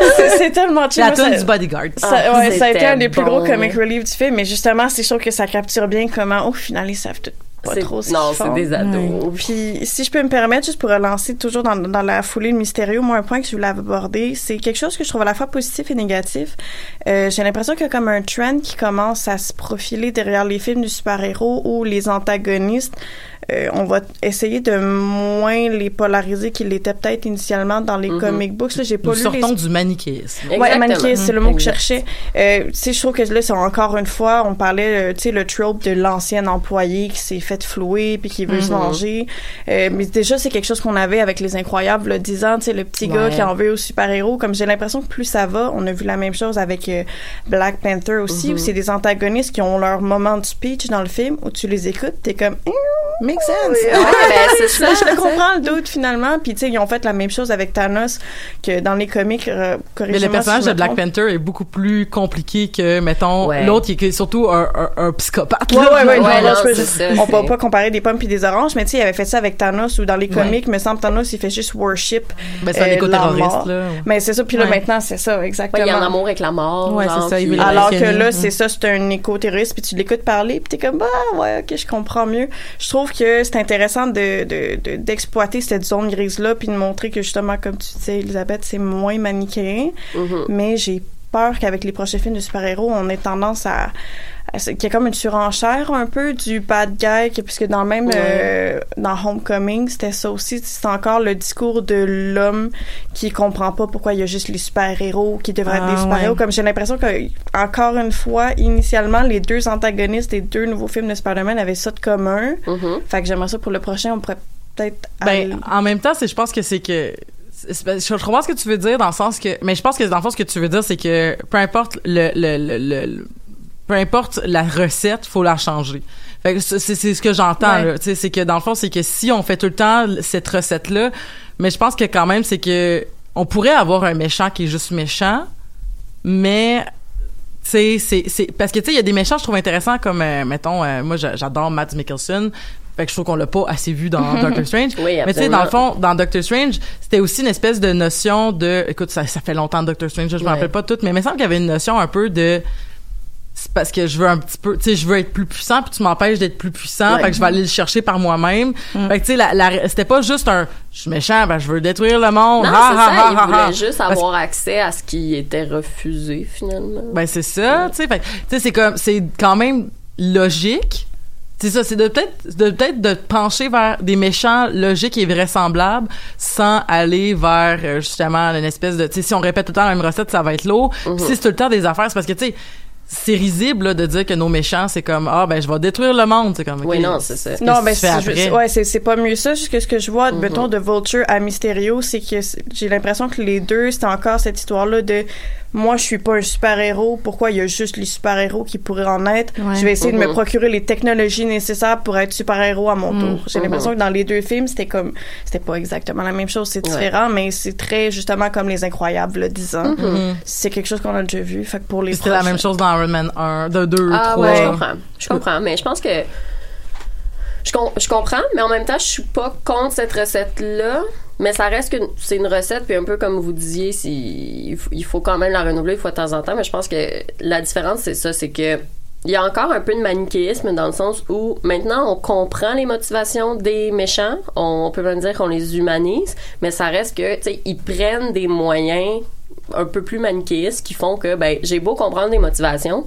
c'est- c'est tellement chill. La tune du Bodyguard. Ça, Ah, ouais, ça a été c'était un des plus gros comic relief du film, mais justement, c'est sûr que ça capture bien comment, au final, ils savent tout pas C'est- trop ce non c'est des ados. Puis, si je peux me permettre, juste pour relancer toujours dans, dans la foulée de Mystérieux, moi, un point que je voulais aborder, c'est quelque chose que je trouve à la fois positif et négatif. Euh, J'ai l'impression qu'il y a comme un trend qui commence à se profiler derrière les films du super-héros où les antagonistes, euh, on va essayer de moins les polariser qu'ils l'étaient peut-être initialement dans les Mhm. comic books. Là, j'ai pas Nous lu sortons les du manichéisme. Ouais, Exactement. manichéiste, c'est le mot que je cherchais. Euh, tu sais, je trouve que là, c'est encore une fois, on parlait, euh, tu sais, le trope de l'ancien employé qui s'est fait flouer puis qui veut se Mhm. venger. Euh, mais déjà, c'est quelque chose qu'on avait avec les Incroyables, le 10 ans, tu sais, le petit gars qui en veut aux super-héros. Comme j'ai l'impression que plus ça va, on a vu la même chose avec euh, Black Panther aussi, Mhm. où c'est des antagonistes qui ont leur moment de speech dans le film, où tu les écoutes, t'es comme, Make sense. Ouais, ben, c'est ça. Là, je le comprends le doute finalement. Puis tu sais, ils ont fait la même chose avec Thanos que dans les comics. euh, Mais le personnage si de Black. Panther est beaucoup plus compliqué que, mettons, Ouais. l'autre qui est surtout un, un, un psychopathe. Ouais, ouais, ouais, Ouais, non, non, ça, on peut pas comparer des pommes puis des oranges, mais tu sais, il avait fait ça avec Thanos ou dans les comics, me semble Thanos, il fait juste worship. Ben, c'est un euh, éco-terroriste, là. Mais c'est ça, puis là, Ouais. maintenant, c'est ça, Ouais, exactement. il y a un amour avec la mort. Ouais, genre, c'est ça, Alors que là, c'est ça, c'est un éco-terroriste, puis tu l'écoutes parler, puis t'es comme, bah ouais, ok, je comprends mieux. Je trouve que c'est intéressant de, de, de- d'exploiter cette zone grise-là, puis de montrer que justement, comme tu disais, Elisabeth, c'est moins manichéen, Mhm. mais j'ai peur qu'avec les prochains films de super-héros, on ait tendance à, qu'il y a comme une surenchère un peu du bad guy, que, puisque dans même, Ouais. euh, dans Homecoming, c'était ça aussi, c'est encore le discours de l'homme qui comprend pas pourquoi il y a juste les super-héros qui devraient être Ah, des super-héros. ouais. Comme j'ai l'impression que, encore une fois, initialement, les deux antagonistes des deux nouveaux films de Spider-Man avaient ça de commun. Mhm. Fait que j'aimerais ça pour le prochain, on pourrait peut-être aller- Ben, en même temps, c'est, je pense que c'est que, je comprends ce que tu veux dire dans le sens que, mais je pense que dans le fond, ce que tu veux dire, c'est que peu importe le, le, le, peu importe la recette, faut la changer. Fait que c'est, ce que j'entends, Ouais. là. Tu sais, c'est que dans le fond, c'est que si on fait tout le temps cette recette-là, mais je pense que quand même, c'est que on pourrait avoir un méchant qui est juste méchant, mais c'est c'est parce que tu sais il y a des méchants je trouve intéressants comme euh, mettons euh, moi j'a- j'adore Matt Mikkelsen fait que je trouve qu'on l'a pas assez vu dans Doctor Strange Oui, mais tu sais dans le fond dans Doctor Strange c'était aussi une espèce de notion de écoute ça, ça fait longtemps Doctor Strange je me Ouais. rappelle pas tout mais il me semble qu'il y avait une notion un peu de c'est parce que je veux un petit peu tu sais je veux être plus puissant puis tu m'empêches d'être plus puissant Ouais. fait que je vais aller le chercher par moi-même fait que tu sais la, la- c'était pas juste un je suis méchant ben je veux détruire le monde Non, Ha, c'est ça. il voulait juste Parce avoir accès à ce qui était refusé, finalement. ben c'est ça, tu sais, fait tu sais c'est comme c'est quand même logique. C'est ça, c'est de peut-être de peut-être de pencher vers des méchants logiques et vraisemblables sans aller vers euh, justement une espèce de tu sais si on répète tout le temps la même recette, ça va être lourd. Mhm. Puis si c'est tout le temps des affaires, c'est parce que tu sais c'est risible là, de dire que nos méchants c'est comme ah ben je vais détruire le monde, c'est comme Oui, ok, non, c'est ça. Non, fais c'est ouais, c'est c'est pas mieux ça. Juste que ce que je vois, Mhm. mettons, de Vulture à Mysterio, c'est que c'est- j'ai l'impression que les deux, c'est encore cette histoire-là de moi, je suis pas un super-héros. Pourquoi il y a juste les super-héros qui pourraient en être? Ouais. Je vais essayer de me Mhm. procurer les technologies nécessaires pour être super-héros à mon Mm. tour. J'ai Mhm. l'impression que dans les deux films, c'était comme, c'était pas exactement la même chose, c'est Ouais. différent, mais c'est très, justement, comme les incroyables, le 10 ans. Mhm. C'est quelque chose qu'on a déjà vu. Fait que pour les C'était la même chose dans Iron Man 1, de 2, Ah 3. ouais, je comprends. Je comprends, mais je pense que je, com- je comprends, mais en même temps, je suis pas contre cette recette-là. Mais ça reste que c'est une recette, puis un peu comme vous disiez, il faut, quand même la renouveler une fois de temps en temps. Mais je pense que la différence, c'est ça, c'est que il y a encore un peu de manichéisme dans le sens où maintenant on comprend les motivations des méchants, on peut même dire qu'on les humanise, mais ça reste que tu sais ils prennent des moyens un peu plus manichéistes qui font que ben j'ai beau comprendre les motivations,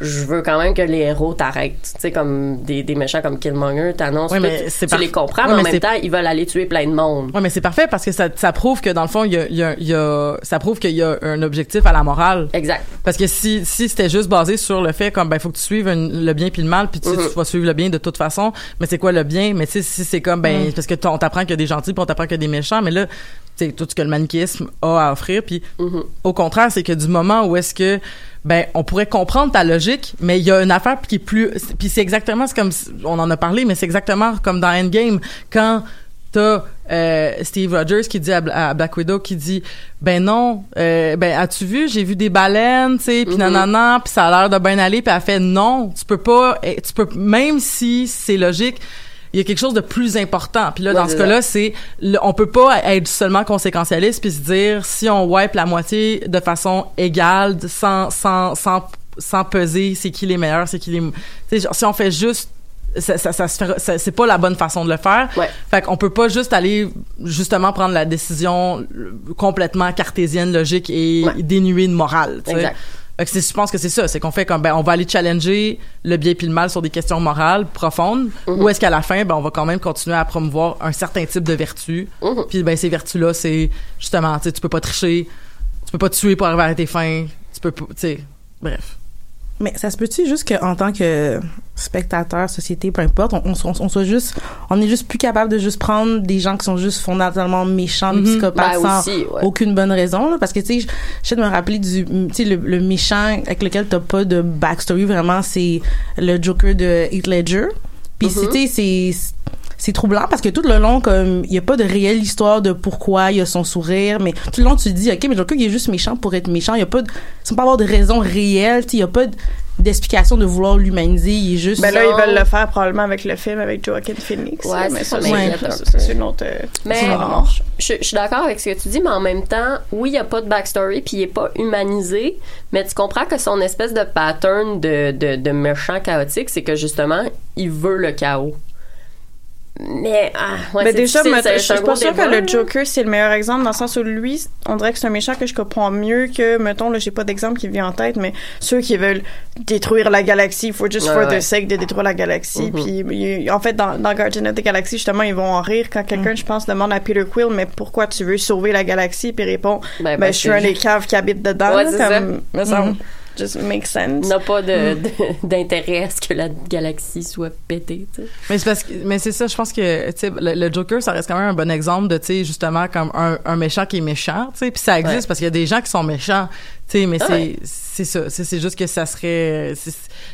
je veux quand même que les héros t'arrêtent. Tu sais, comme des, des méchants comme Killmonger, Ouais, tout, mais c'est tu les comprends, mais en même temps, ils veulent aller tuer plein de monde. Ouais, mais c'est parfait parce que ça, ça prouve que dans le fond, il y a, il y a- il y a- ça prouve qu'il y a un objectif à la morale. Exact. Parce que si, si c'était juste basé sur le fait comme ben faut que tu suives une- le bien puis le mal puis tu, Mhm. tu vas suivre le bien de toute façon mais c'est quoi le bien? Mais tu sais si c'est comme ben parce que on t'apprend qu'il y a des gentils puis on t'apprend qu'il y a des méchants mais là tu sais tout ce que le manichéisme a à offrir puis Mhm. au contraire c'est que du moment où est-ce que ben on pourrait comprendre ta logique mais il y a une affaire qui est plus puis c'est exactement comme on en a parlé mais c'est exactement comme dans Endgame quand t'as euh, Steve Rogers qui dit à, Bla- à Black Widow qui dit ben non euh, ben as-tu vu j'ai vu des baleines tu sais puis Mhm. nanana puis ça a l'air de bien aller puis elle fait non tu peux pas eh, tu peux même si c'est logique il y a quelque chose de plus important puis là Ouais, dans ce cas-là c'est on peut pas être seulement conséquentialiste puis se dire si on wipe la moitié de façon égale sans sans sans sans peser c'est qui les meilleurs c'est qui les genre, si on fait juste ça, ça, c'est pas la bonne façon de le faire. Ouais. Fait qu'on peut pas juste aller justement prendre la décision euh, complètement cartésienne, logique et Ouais. dénuée de morale. Exact. C'est- je pense que c'est ça, c'est qu'on fait comme ben on va aller challenger le bien puis le mal sur des questions morales profondes, Mhm. ou est-ce qu'à la fin ben on va quand même continuer à promouvoir un certain type de vertu. Mhm. Puis ben ces vertus là, c'est justement tu peux pas tricher, tu peux pas tuer pour arriver à tes fins, tu peux pas tu sais bref. Mais ça se peut-tu juste qu'en tant que spectateur, société, peu importe, on, on, soit juste, on est juste plus capable de juste prendre des gens qui sont juste fondamentalement méchants, Mhm. psychopathes, Ben sans ouais. aucune bonne raison, là, parce que tu sais, j'essaie de me rappeler du, tu sais, le, le méchant avec lequel t'as pas de backstory vraiment, c'est le Joker de Heath Ledger. Puis tu sais, c'est c'est troublant parce que tout le long comme il y a pas de réelle histoire de pourquoi il y a son sourire mais tout le long tu te dis ok mais Joker il est juste méchant pour être méchant il y a pas de, sans pas avoir de raison réelle il y a pas de- d'explication de vouloir l'humaniser il est juste Ben là, ils veulent le faire probablement avec le film avec Joaquin Phoenix. Ouais, là, mais ça, c'est- une autre. euh, Mais je, je suis d'accord avec ce que tu dis, mais en même temps, oui, il n'y a pas de backstory, puis il n'est pas humanisé, mais tu comprends que son espèce de pattern de, de, de méchant chaotique, c'est que justement, il veut le chaos. Mais, ah, ouais, mais c'est déjà, je suis pas sûre que le. Joker, c'est le meilleur exemple dans le sens où lui, on dirait que c'est un méchant que je comprends mieux que, mettons, là, j'ai pas d'exemple qui vient en tête, mais ceux qui veulent détruire la galaxie, for just Ouais, for ouais. the sake de détruire la galaxie. Mhm. Puis, en fait, dans, dans Guardian of the Galaxy, justement, ils vont en rire quand quelqu'un, Mm. je pense, demande à Peter Quill, mais pourquoi tu veux sauver la galaxie? Puis il répond, Ben, ben, je suis un des caves qui habitent dedans. Ouais, là, c'est comme, me semble, Mhm. Just makes sense. n'a pas Mm. de- d'intérêt à ce que la galaxie soit pétée, tu sais. Mais c'est parce que mais c'est ça je pense que tu sais le, le Joker ça reste quand même un bon exemple de tu sais justement comme un, un méchant qui est méchant tu sais puis ça existe Ouais. parce qu'il y a des gens qui sont méchants tu sais mais Ah c'est ouais. c'est ça c'est juste que ça serait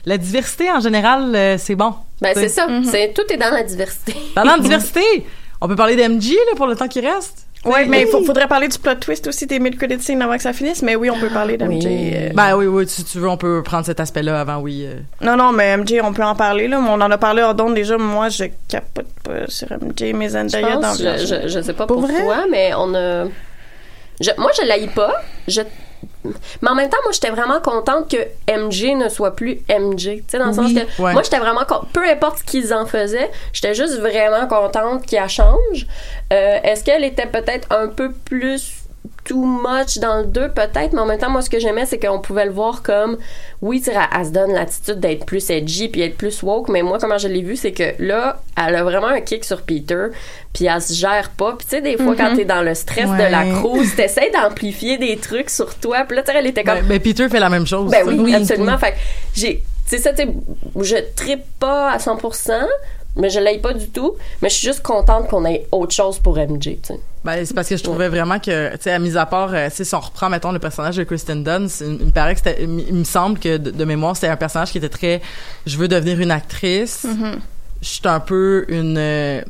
la diversité en général euh, c'est bon Ben, c'est ça. C'est, tout est dans la diversité. Parlant de diversité on peut parler d'MG là pour le temps qui reste Ouais, mais il faudrait parler du plot twist aussi des mid-credit scene avant que ça finisse, mais oui, on peut parler d'MJ. euh. Ben oui, oui, si tu veux, on peut prendre cet aspect-là avant, oui. euh. Non, non, mais MJ, on peut en parler, là. On en a parlé hors d'onde déjà. Moi, je capote pas sur MJ, mes Je Zendaya dans pense, je, je, je sais pas Pour pour, vrai? toi, mais on a. Je, moi, je l'haïs pas. Je... Mais en même temps, moi, j'étais vraiment contente que MJ ne soit plus MJ. Tu sais, dans le Oui. sens que Ouais. moi, j'étais vraiment. Peu importe ce qu'ils en faisaient, j'étais juste vraiment contente qu'elle change. Euh, Est-ce qu'elle était peut-être un peu plus too much dans le 2 peut-être mais en même temps moi ce que j'aimais c'est qu'on pouvait le voir comme oui tu sais, elle, elle se donne l'attitude d'être plus edgy puis être plus woke mais moi comment je l'ai vu c'est que là elle a vraiment un kick sur Peter puis elle se gère pas puis tu sais des fois quand t'es dans le stress Ouais. de la cruise t'essayes d'amplifier des trucs sur toi puis là tu sais elle était comme Ben, ben, Peter fait la même chose. ben tu sais. oui, Oui, absolument. oui. Fait que j'ai, c'est ça, tu sais, je trippe pas à 100%, mais je l'aille pas du tout. Mais je suis juste contente qu'on ait autre chose pour MJ. Ben, c'est parce que je trouvais vraiment que, tu sais, à mis à part, euh, si on reprend, mettons, le personnage de Kristen Dunst, il, me paraît que c'était, il me semble que, de, de mémoire, c'était un personnage qui était très, je veux devenir une actrice. Mm-hmm. Je suis un peu une, euh,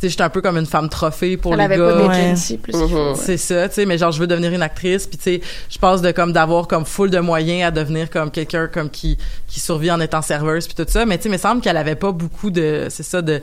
sais, je suis un peu comme une femme trophée pour Elle les avait gars. pas Ouais. d'agency plus qu'il faut. Mhm. C'est ça, tu sais, mais genre je veux devenir une actrice, puis tu sais, je passe de comme d'avoir comme full de moyens à devenir comme quelqu'un comme qui qui survit en étant serveuse puis tout ça, mais tu sais, il me semble qu'elle avait pas beaucoup de c'est ça de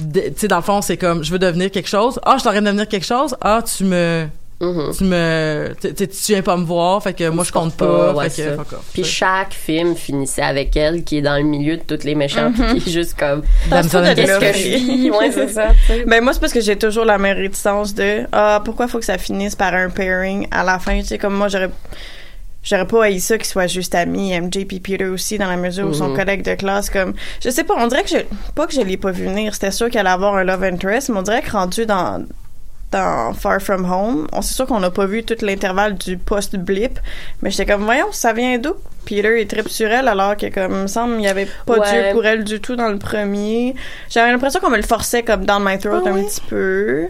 de- tu sais dans le fond, c'est comme je veux devenir quelque chose. Ah, je suis en train de devenir quelque chose. Ah, tu me Mhm. tu me tu tu- tu viens pas me voir, fait que moi je compte pas, ouais, fait que ça. fuck off. Puis chaque film finissait avec elle qui est dans le milieu de toutes les méchantes, puis qui est juste comme qu'est-ce que je vis, ouais c'est ça. Ben moi c'est parce que j'ai toujours la même réticence de ah pourquoi faut que ça finisse par un pairing à la fin tu sais comme moi j'aurais j'aurais pas haï ça qu'ils soient juste amis MJ puis Peter aussi dans la mesure où son Mhm. collègue de classe comme je sais pas on dirait que je pas que je l'ai pas vu venir c'était sûr qu'elle allait avoir un love interest mais on dirait que rendu dans dans Far From Home. On c'est sûr qu'on n'a pas vu tout l'intervalle du post blip mais j'étais comme voyons ça vient d'où? Peter est tripe sur elle alors que comme il me semble il y avait pas Ouais. Dieu pour elle du tout dans le premier. J'avais l'impression qu'on me le forçait comme dans my throat Ah un petit peu.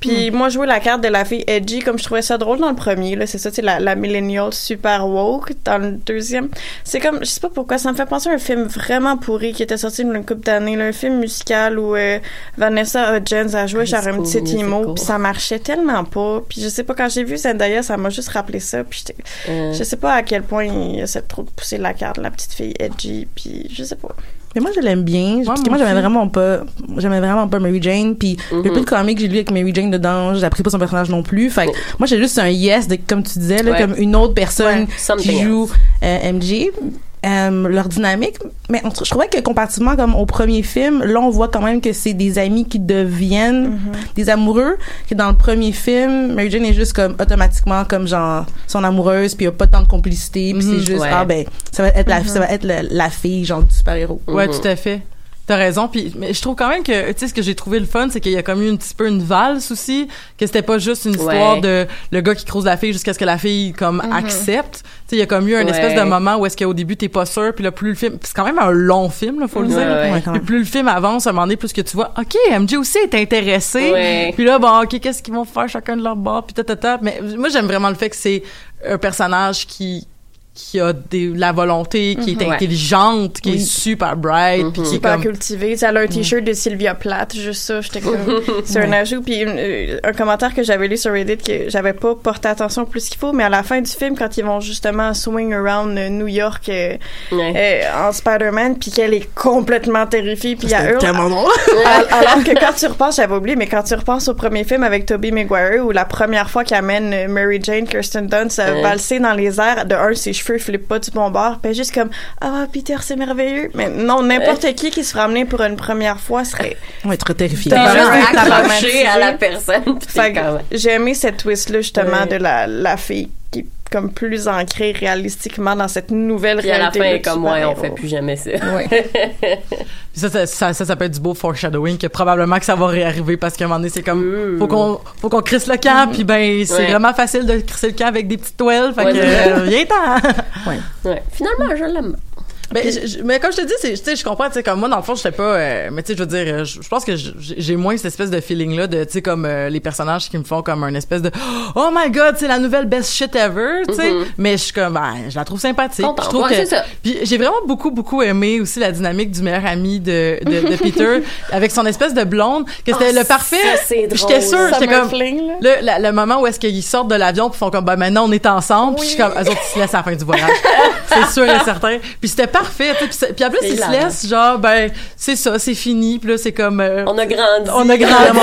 Puis moi jouer la carte de la fille edgy comme je trouvais ça drôle dans le premier là. C'est ça c'est la, la millennial super woke dans le deuxième. C'est comme je sais pas pourquoi ça me fait penser à un film vraiment pourri qui était sorti y a une couple d'années là, un film musical où euh, Vanessa Hudgens a joué genre un petit emo puis ça marchait tellement pas. Puis je sais pas quand j'ai vu Zendaya ça m'a juste rappelé ça puis Euh, je sais pas à quel point il essaie trop de pousser la carte de la petite fille edgy puis je sais pas Mais moi, je l'aime bien. parce que moi j'aimais vraiment pas, j'aimais vraiment pas Mary Jane. Puis le Mhm. peu de comics que j'ai lu avec Mary Jane dedans, j'apprécie pas son personnage non plus. Fait que moi, j'ai juste un yes de, comme tu disais, là, Ouais. comme une autre personne Ouais, qui joue euh, MJ. Euh, leur dynamique, mais on- je trouvais que comparativement comme au premier film, là on voit quand même que c'est des amis qui deviennent des amoureux. Que dans le premier film, Mary Jane est juste comme automatiquement comme genre son amoureuse, puis il y a pas tant de complicité, puis c'est juste Ouais. ah ben ça va être la, ça va être la, la fille genre du super héros. Ouais, tout à fait. T'as raison, puis mais je trouve quand même que tu sais ce que j'ai trouvé le fun, c'est qu'il y a comme eu un petit peu une valse aussi, que c'était pas juste une histoire Ouais. de le gars qui croise la fille jusqu'à ce que la fille comme accepte. Tu sais, il y a comme eu un Ouais. espèce de moment où est-ce qu'au début t'es pas sûr, puis là plus le film, c'est quand même un long film, là, faut le Ouais, dire. ouais. Ouais, quand Puis plus le film avance, à un moment donné, plus que tu vois, ok, MJ aussi est intéressé. Ouais. Puis là, bon, ok, qu'est-ce qu'ils vont faire chacun de leur bord, puis tatata. Mais moi, j'aime vraiment le fait que c'est un personnage qui qui a des, la volonté, qui est Ouais. intelligente, qui est super bright, puis qui est super comme cultivée. Tu sais, Elle a un t-shirt de Sylvia Plath, juste ça. J'étais comme, c'est un ajout. Puis une- euh, un commentaire que j'avais lu sur Reddit que j'avais pas porté attention plus qu'il faut, mais à la fin du film, quand ils vont justement swing around New York euh, Ouais. euh, en Spider-Man, puis qu'elle est complètement terrifiée, puis elle hurle. tellement drôle. Al- Alors que quand tu repenses, j'avais oublié, mais quand tu repenses au premier film avec Tobey Maguire, où la première fois qu'il amène Mary Jane, Kirsten Dunst, à Ouais. valser dans les airs, de un, ses cheveux flippent pas du bon bord, puis juste comme, ah, Peter, c'est merveilleux. Mais non, n'importe qui qui se amener pour une première fois serait... Ouais, très terrifié. T'es accroché à la personne. j'ai aimé cette twist-là, justement, Ouais. de la, la fille comme plus ancrée réalistiquement dans cette nouvelle Puis à la réalité. fin, comme, ouais, on fait plus jamais ça. Ça, ça, ça, ça, ça peut être du beau foreshadowing que probablement que ça va réarriver parce qu'à un moment donné, c'est comme, faut qu'on, faut qu'on crisse le camp, puis ben, c'est Ouais. vraiment facile de crisser le camp avec des petites toiles, fait Ouais, que, euh, viens-t'en! Ouais. Finalement, je l'aime. Ben, je- mais comme je te dis, tu sais, je comprends, tu sais, comme moi, dans le fond, j'étais pas, euh, mais tu sais, je veux dire, euh, je je pense que j'ai moins cette espèce de feeling-là de, tu sais, comme euh, les personnages qui me font comme un espèce de, oh my god, c'est la nouvelle best shit ever, tu sais. Mhm. Mais je suis comme, ben, je la trouve sympathique. Je trouve Ouais, que, ça. puis j'ai vraiment beaucoup, beaucoup aimé aussi la dynamique du meilleur ami de, de, de Peter avec son espèce de blonde, que c'était Ah, le parfait. J'étais sûre, j'étais comme, fling, le, la- le moment où est-ce qu'ils sortent de l'avion puis font comme ben maintenant on est ensemble puis je suis comme eux autres ils se laissent à la fin du voyage c'est sûr et certain puis c'était parfait puis, en plus ils se laissent genre ben c'est ça c'est fini puis là c'est comme euh, On a grandi. on a grandi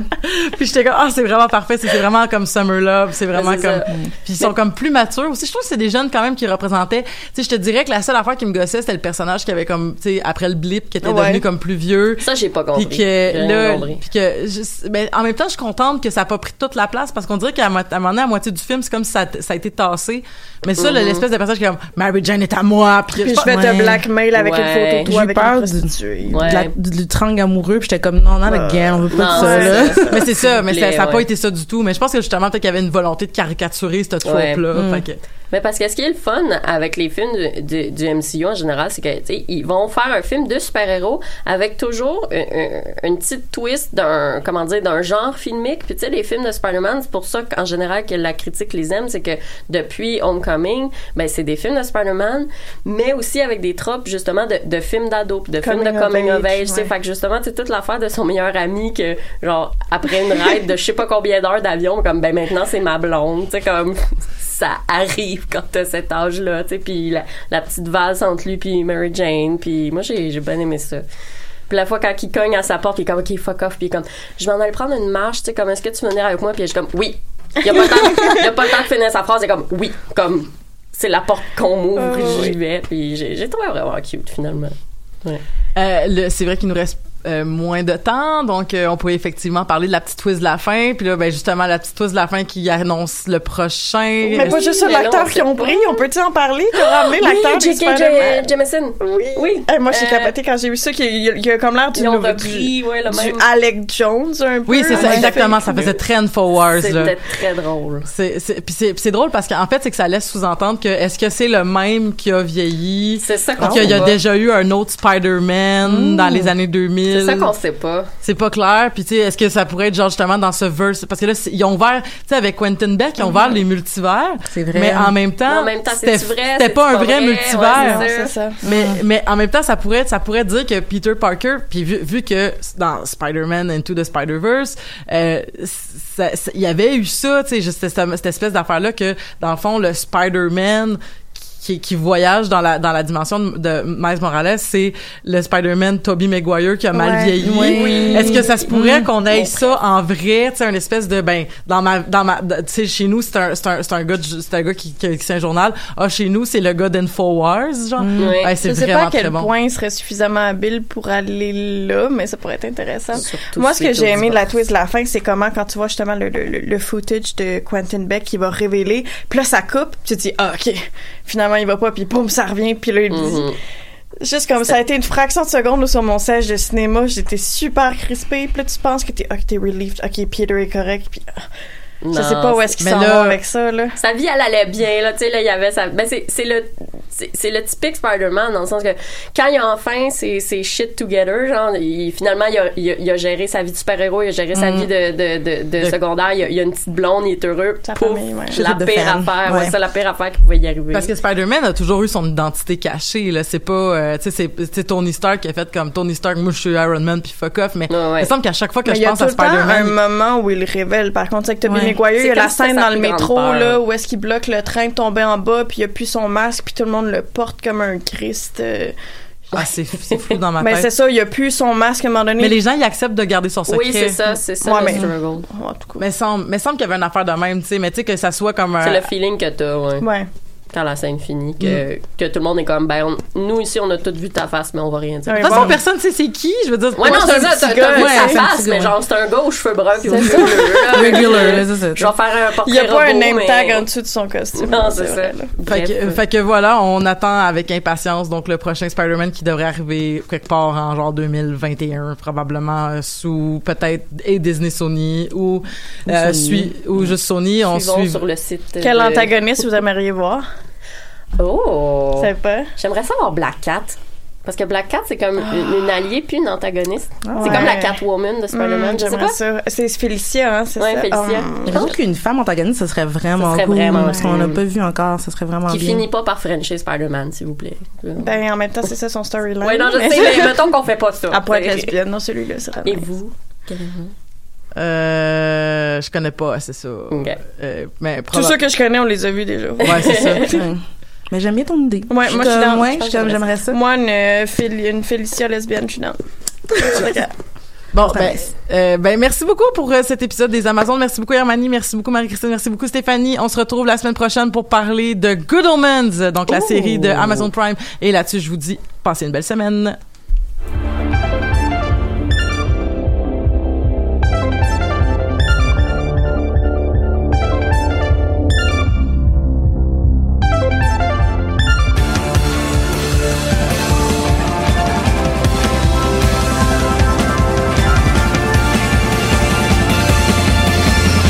puis j'étais comme ah c'est vraiment parfait c'est vraiment comme Summer Love c'est vraiment comme ça. puis ils sont comme plus matures aussi je trouve que c'est des jeunes quand même qui représentaient tu sais je te dirais que la seule affaire qui me gossait c'était le personnage qui avait comme tu sais après le blip qui était Ouais. devenu comme plus vieux Ça, j'ai pas compris. puis que là puis que je- ben, en même temps je suis contente que ça a pas pris toute la place parce qu'on dirait qu'à un moment donné à moitié du film c'est comme si ça, ça a été tassé mais ça Mhm. l'espèce de personnage qui est comme Mary Jane est à moi puis, je te Ouais. blackmail avec une photo de J'ai toi avec peur du- la- du, triangle amoureux puis j'étais comme non non again on veut pas de ça là. mais c'est ça mais ça vous ça a plaît, pas été ça du tout mais je pense que justement peut-être qu'il y avait une volonté de caricaturer ce trope là Mais parce que ce qui est le fun avec les films du, du, du MCU en général, c'est que tu sais, ils vont faire un film de super-héros avec toujours une, une- une petite twist d'un comment dire d'un genre filmique. Puis tu sais les films de Spider-Man, c'est pour ça qu'en général que la critique les aime, c'est que depuis Homecoming, ben c'est des films de Spider-Man, mais aussi avec des tropes justement de, de films d'ado, de films de Coming of age, age. tu sais. ouais. Fait que justement, c'est toute l'affaire de son meilleur ami que genre après une ride de je sais pas combien d'heures d'avion, comme ben maintenant c'est ma blonde, tu sais comme ça arrive quand t'as cet âge-là, tu sais, puis la, la petite valse entre lui puis Mary Jane, puis moi j'ai j'ai bien aimé ça. Puis la fois quand il cogne à sa porte, il est comme OK, fuck off, puis il est comme je vais en aller prendre une marche, tu sais, comme est-ce que tu veux venir avec moi, puis je suis comme oui. Il y a pas le temps, y a pas le temps de finir sa phrase, il est comme oui, comme c'est la porte qu'on m'ouvre, j'y vais, puis j'ai trouvé vraiment cute finalement. Ouais. Euh, c'est vrai qu'il nous reste euh, moins de temps, donc euh, on pourrait effectivement parler de la petite twist de la fin, puis là, ben justement la petite twist de la fin qui annonce le prochain. Mais pas juste l'acteur qu'ils ont pris, on peut-tu en parler? Qui a ramené l'acteur de J.K. Jameson. Oui. Oui. Moi, j'ai Euh, capoté quand j'ai vu ça, qu'il y a, il y a comme l'air du, repris, du, ouais, le du. Alec Jones, un peu. Oui, c'est ça, Ouais. exactement. Ça faisait Trend for Wars, là. C'était très drôle. Puis c'est, puis c'est drôle parce qu'en fait, c'est que ça laisse sous-entendre que est-ce que c'est le même qui a vieilli? C'est ça qu'on qu'il y a déjà eu un autre Spider-Man dans les années 2000. C'est ça qu'on sait pas. C'est pas clair. Puis tu sais, est-ce que ça pourrait être genre justement dans ce verse? Parce que là, ils ont ouvert, tu sais, avec Quentin Beck, ils ont ouvert les multivers. C'est vrai. Mais en même temps, en même temps, c'était, pas un vrai vrai? multivers. Ouais, C'est ça. Mais, mais en même temps, ça pourrait, ça pourrait dire que Peter Parker, puis vu, vu que dans Spider-Man Into the Spider-Verse, euh, il y avait eu ça, tu sais, juste cette, cette espèce d'affaire-là que, dans le fond, le Spider-Man qui, qui voyage dans la, dans la dimension de, de Miles Morales, c'est le Spider-Man Tobey Maguire qui a mal Ouais. vieilli. Oui. Est-ce que ça se pourrait Mm. qu'on ait ça en vrai, tu sais, un espèce de, ben, dans ma, dans ma, tu sais, chez nous, c'est un, c'est un, c'est un gars, c'est un gars qui, qui, qui c'est un journal. Ah, chez nous, c'est le gars d'Infowars, genre. Oui. Ouais, c'est Je sais vraiment pas à quel très bon. point il serait suffisamment habile pour aller là, mais ça pourrait être intéressant. Surtout Moi, ce que j'ai aimé de la twist de la fin, c'est comment quand tu vois justement le, le, le, le footage de Quentin Beck qui va révéler, puis là ça coupe, puis tu te dis ah ok, finalement il va pas, puis boum ça revient, puis là il dit. Mhm. Juste comme ça a été une fraction de seconde là, sur mon siège de cinéma, j'étais super crispée, puis là tu penses que t'es ok t'es relieved, ok Peter est correct, puis je sais pas où est-ce qu'ils s'en là- avec ça là. Sa vie, elle allait bien, là, tu sais, là, il y avait sa... Ben, c'est, c'est le... C'est, le typique Spider-Man, dans le sens que quand il a enfin ses, ses shit together, genre, il- finalement, il a, il, a, il a géré sa vie de super-héros, il a géré sa vie de, de, de, de De- secondaire, il a, il a une petite blonde, il est heureux. Sa Pouf, famille, ouais. La pire fan. affaire, ouais. Ouais. c'est la pire affaire qui pouvait y arriver. Parce que Spider-Man a toujours eu son identité cachée, là. C'est pas, euh, tu sais, c'est, Tony Stark qui a fait comme Tony Stark, moi je suis Iron Man puis fuck off, mais Ouais, ouais. il me semble qu'à chaque fois que Mais je il y a pense tout à le temps un Spider-Man, moment où il révèle. Par contre, avec Il y C'est a la scène dans le métro, là, où est-ce qu'il bloque le train de tomber en bas, puis il a plus son masque, puis tout le monde le porte comme un Christ. euh. ah, c'est, c'est fou dans ma Ben, c'est tête. ça, il a plus son masque à un moment donné. Mais les gens, ils acceptent de garder son secret. oui, c'est ça, c'est ça Ouais, le mais- struggle. Mais semble, mais semble qu'il y avait une affaire de même, tu sais, mais tu sais, que ça soit comme un... C'est le feeling que t'as, ouais. Ouais. Quand la scène finit, que, que tout le monde est comme, ben, on- nous ici, on a tous vu ta face, mais on va rien dire. De toute façon, personne sait c'est qui, je veux dire. Ouais, non, c'est ça, petit t'as vu sa face, mais genre, c'est un gars aux cheveux bruns puis aux. Regular, c'est ça. Je vais faire un portrait Il y a pas un name mais- tag en dessous de son costume. Non, c'est ça. Fait que, fait que voilà, on attend avec impatience donc le prochain Spider-Man qui devrait arriver quelque part en genre 2021 probablement euh, sous peut-être et Disney Sony ou euh, Sony. sui- ou juste Sony on suit sur le site. Quel de- antagoniste vous aimeriez voir? Oh! Je sais pas? J'aimerais savoir Black Cat. Parce que Black Cat, c'est comme une, une alliée puis une antagoniste. C'est comme la Catwoman de Spider-Man. Je sais j'aimerais pas. ça. C'est Félicia, hein, c'est Ouais, ça? Félicia. Hum. Je pense qu'une femme antagoniste, ce serait vraiment Ça serait cool. vraiment parce qu'on n'a pas vu encore, ce serait vraiment Qui bien. finit pas par Frencher Spider-Man, s'il vous plaît. Ben, en même temps, c'est ça son storyline. Ouais, non, je mais- sais, mais mettons qu'on fait pas ça. Être T'sais. lesbienne, non, celui-là, c'est Et vous? Euh, je connais pas, c'est ça. Ok. Euh, mais Tous ceux que je connais, on les a vus déjà. Ouais, c'est ça. Mais j'aime bien ton idée. Ouais, Je moi, je suis dans. ouais, Je j'aimerais ça. Moi, une, euh, une Félicia lesbienne, je suis dans. Bon, ben, euh, ben, merci beaucoup pour euh, cet épisode des Amazones. Merci beaucoup, Hermanie. Merci beaucoup, Marie-Christine. Merci beaucoup, Stéphanie. On se retrouve la semaine prochaine pour parler de Good Omens, donc la série de Amazon Prime. Et là-dessus, je vous dis, passez une belle semaine.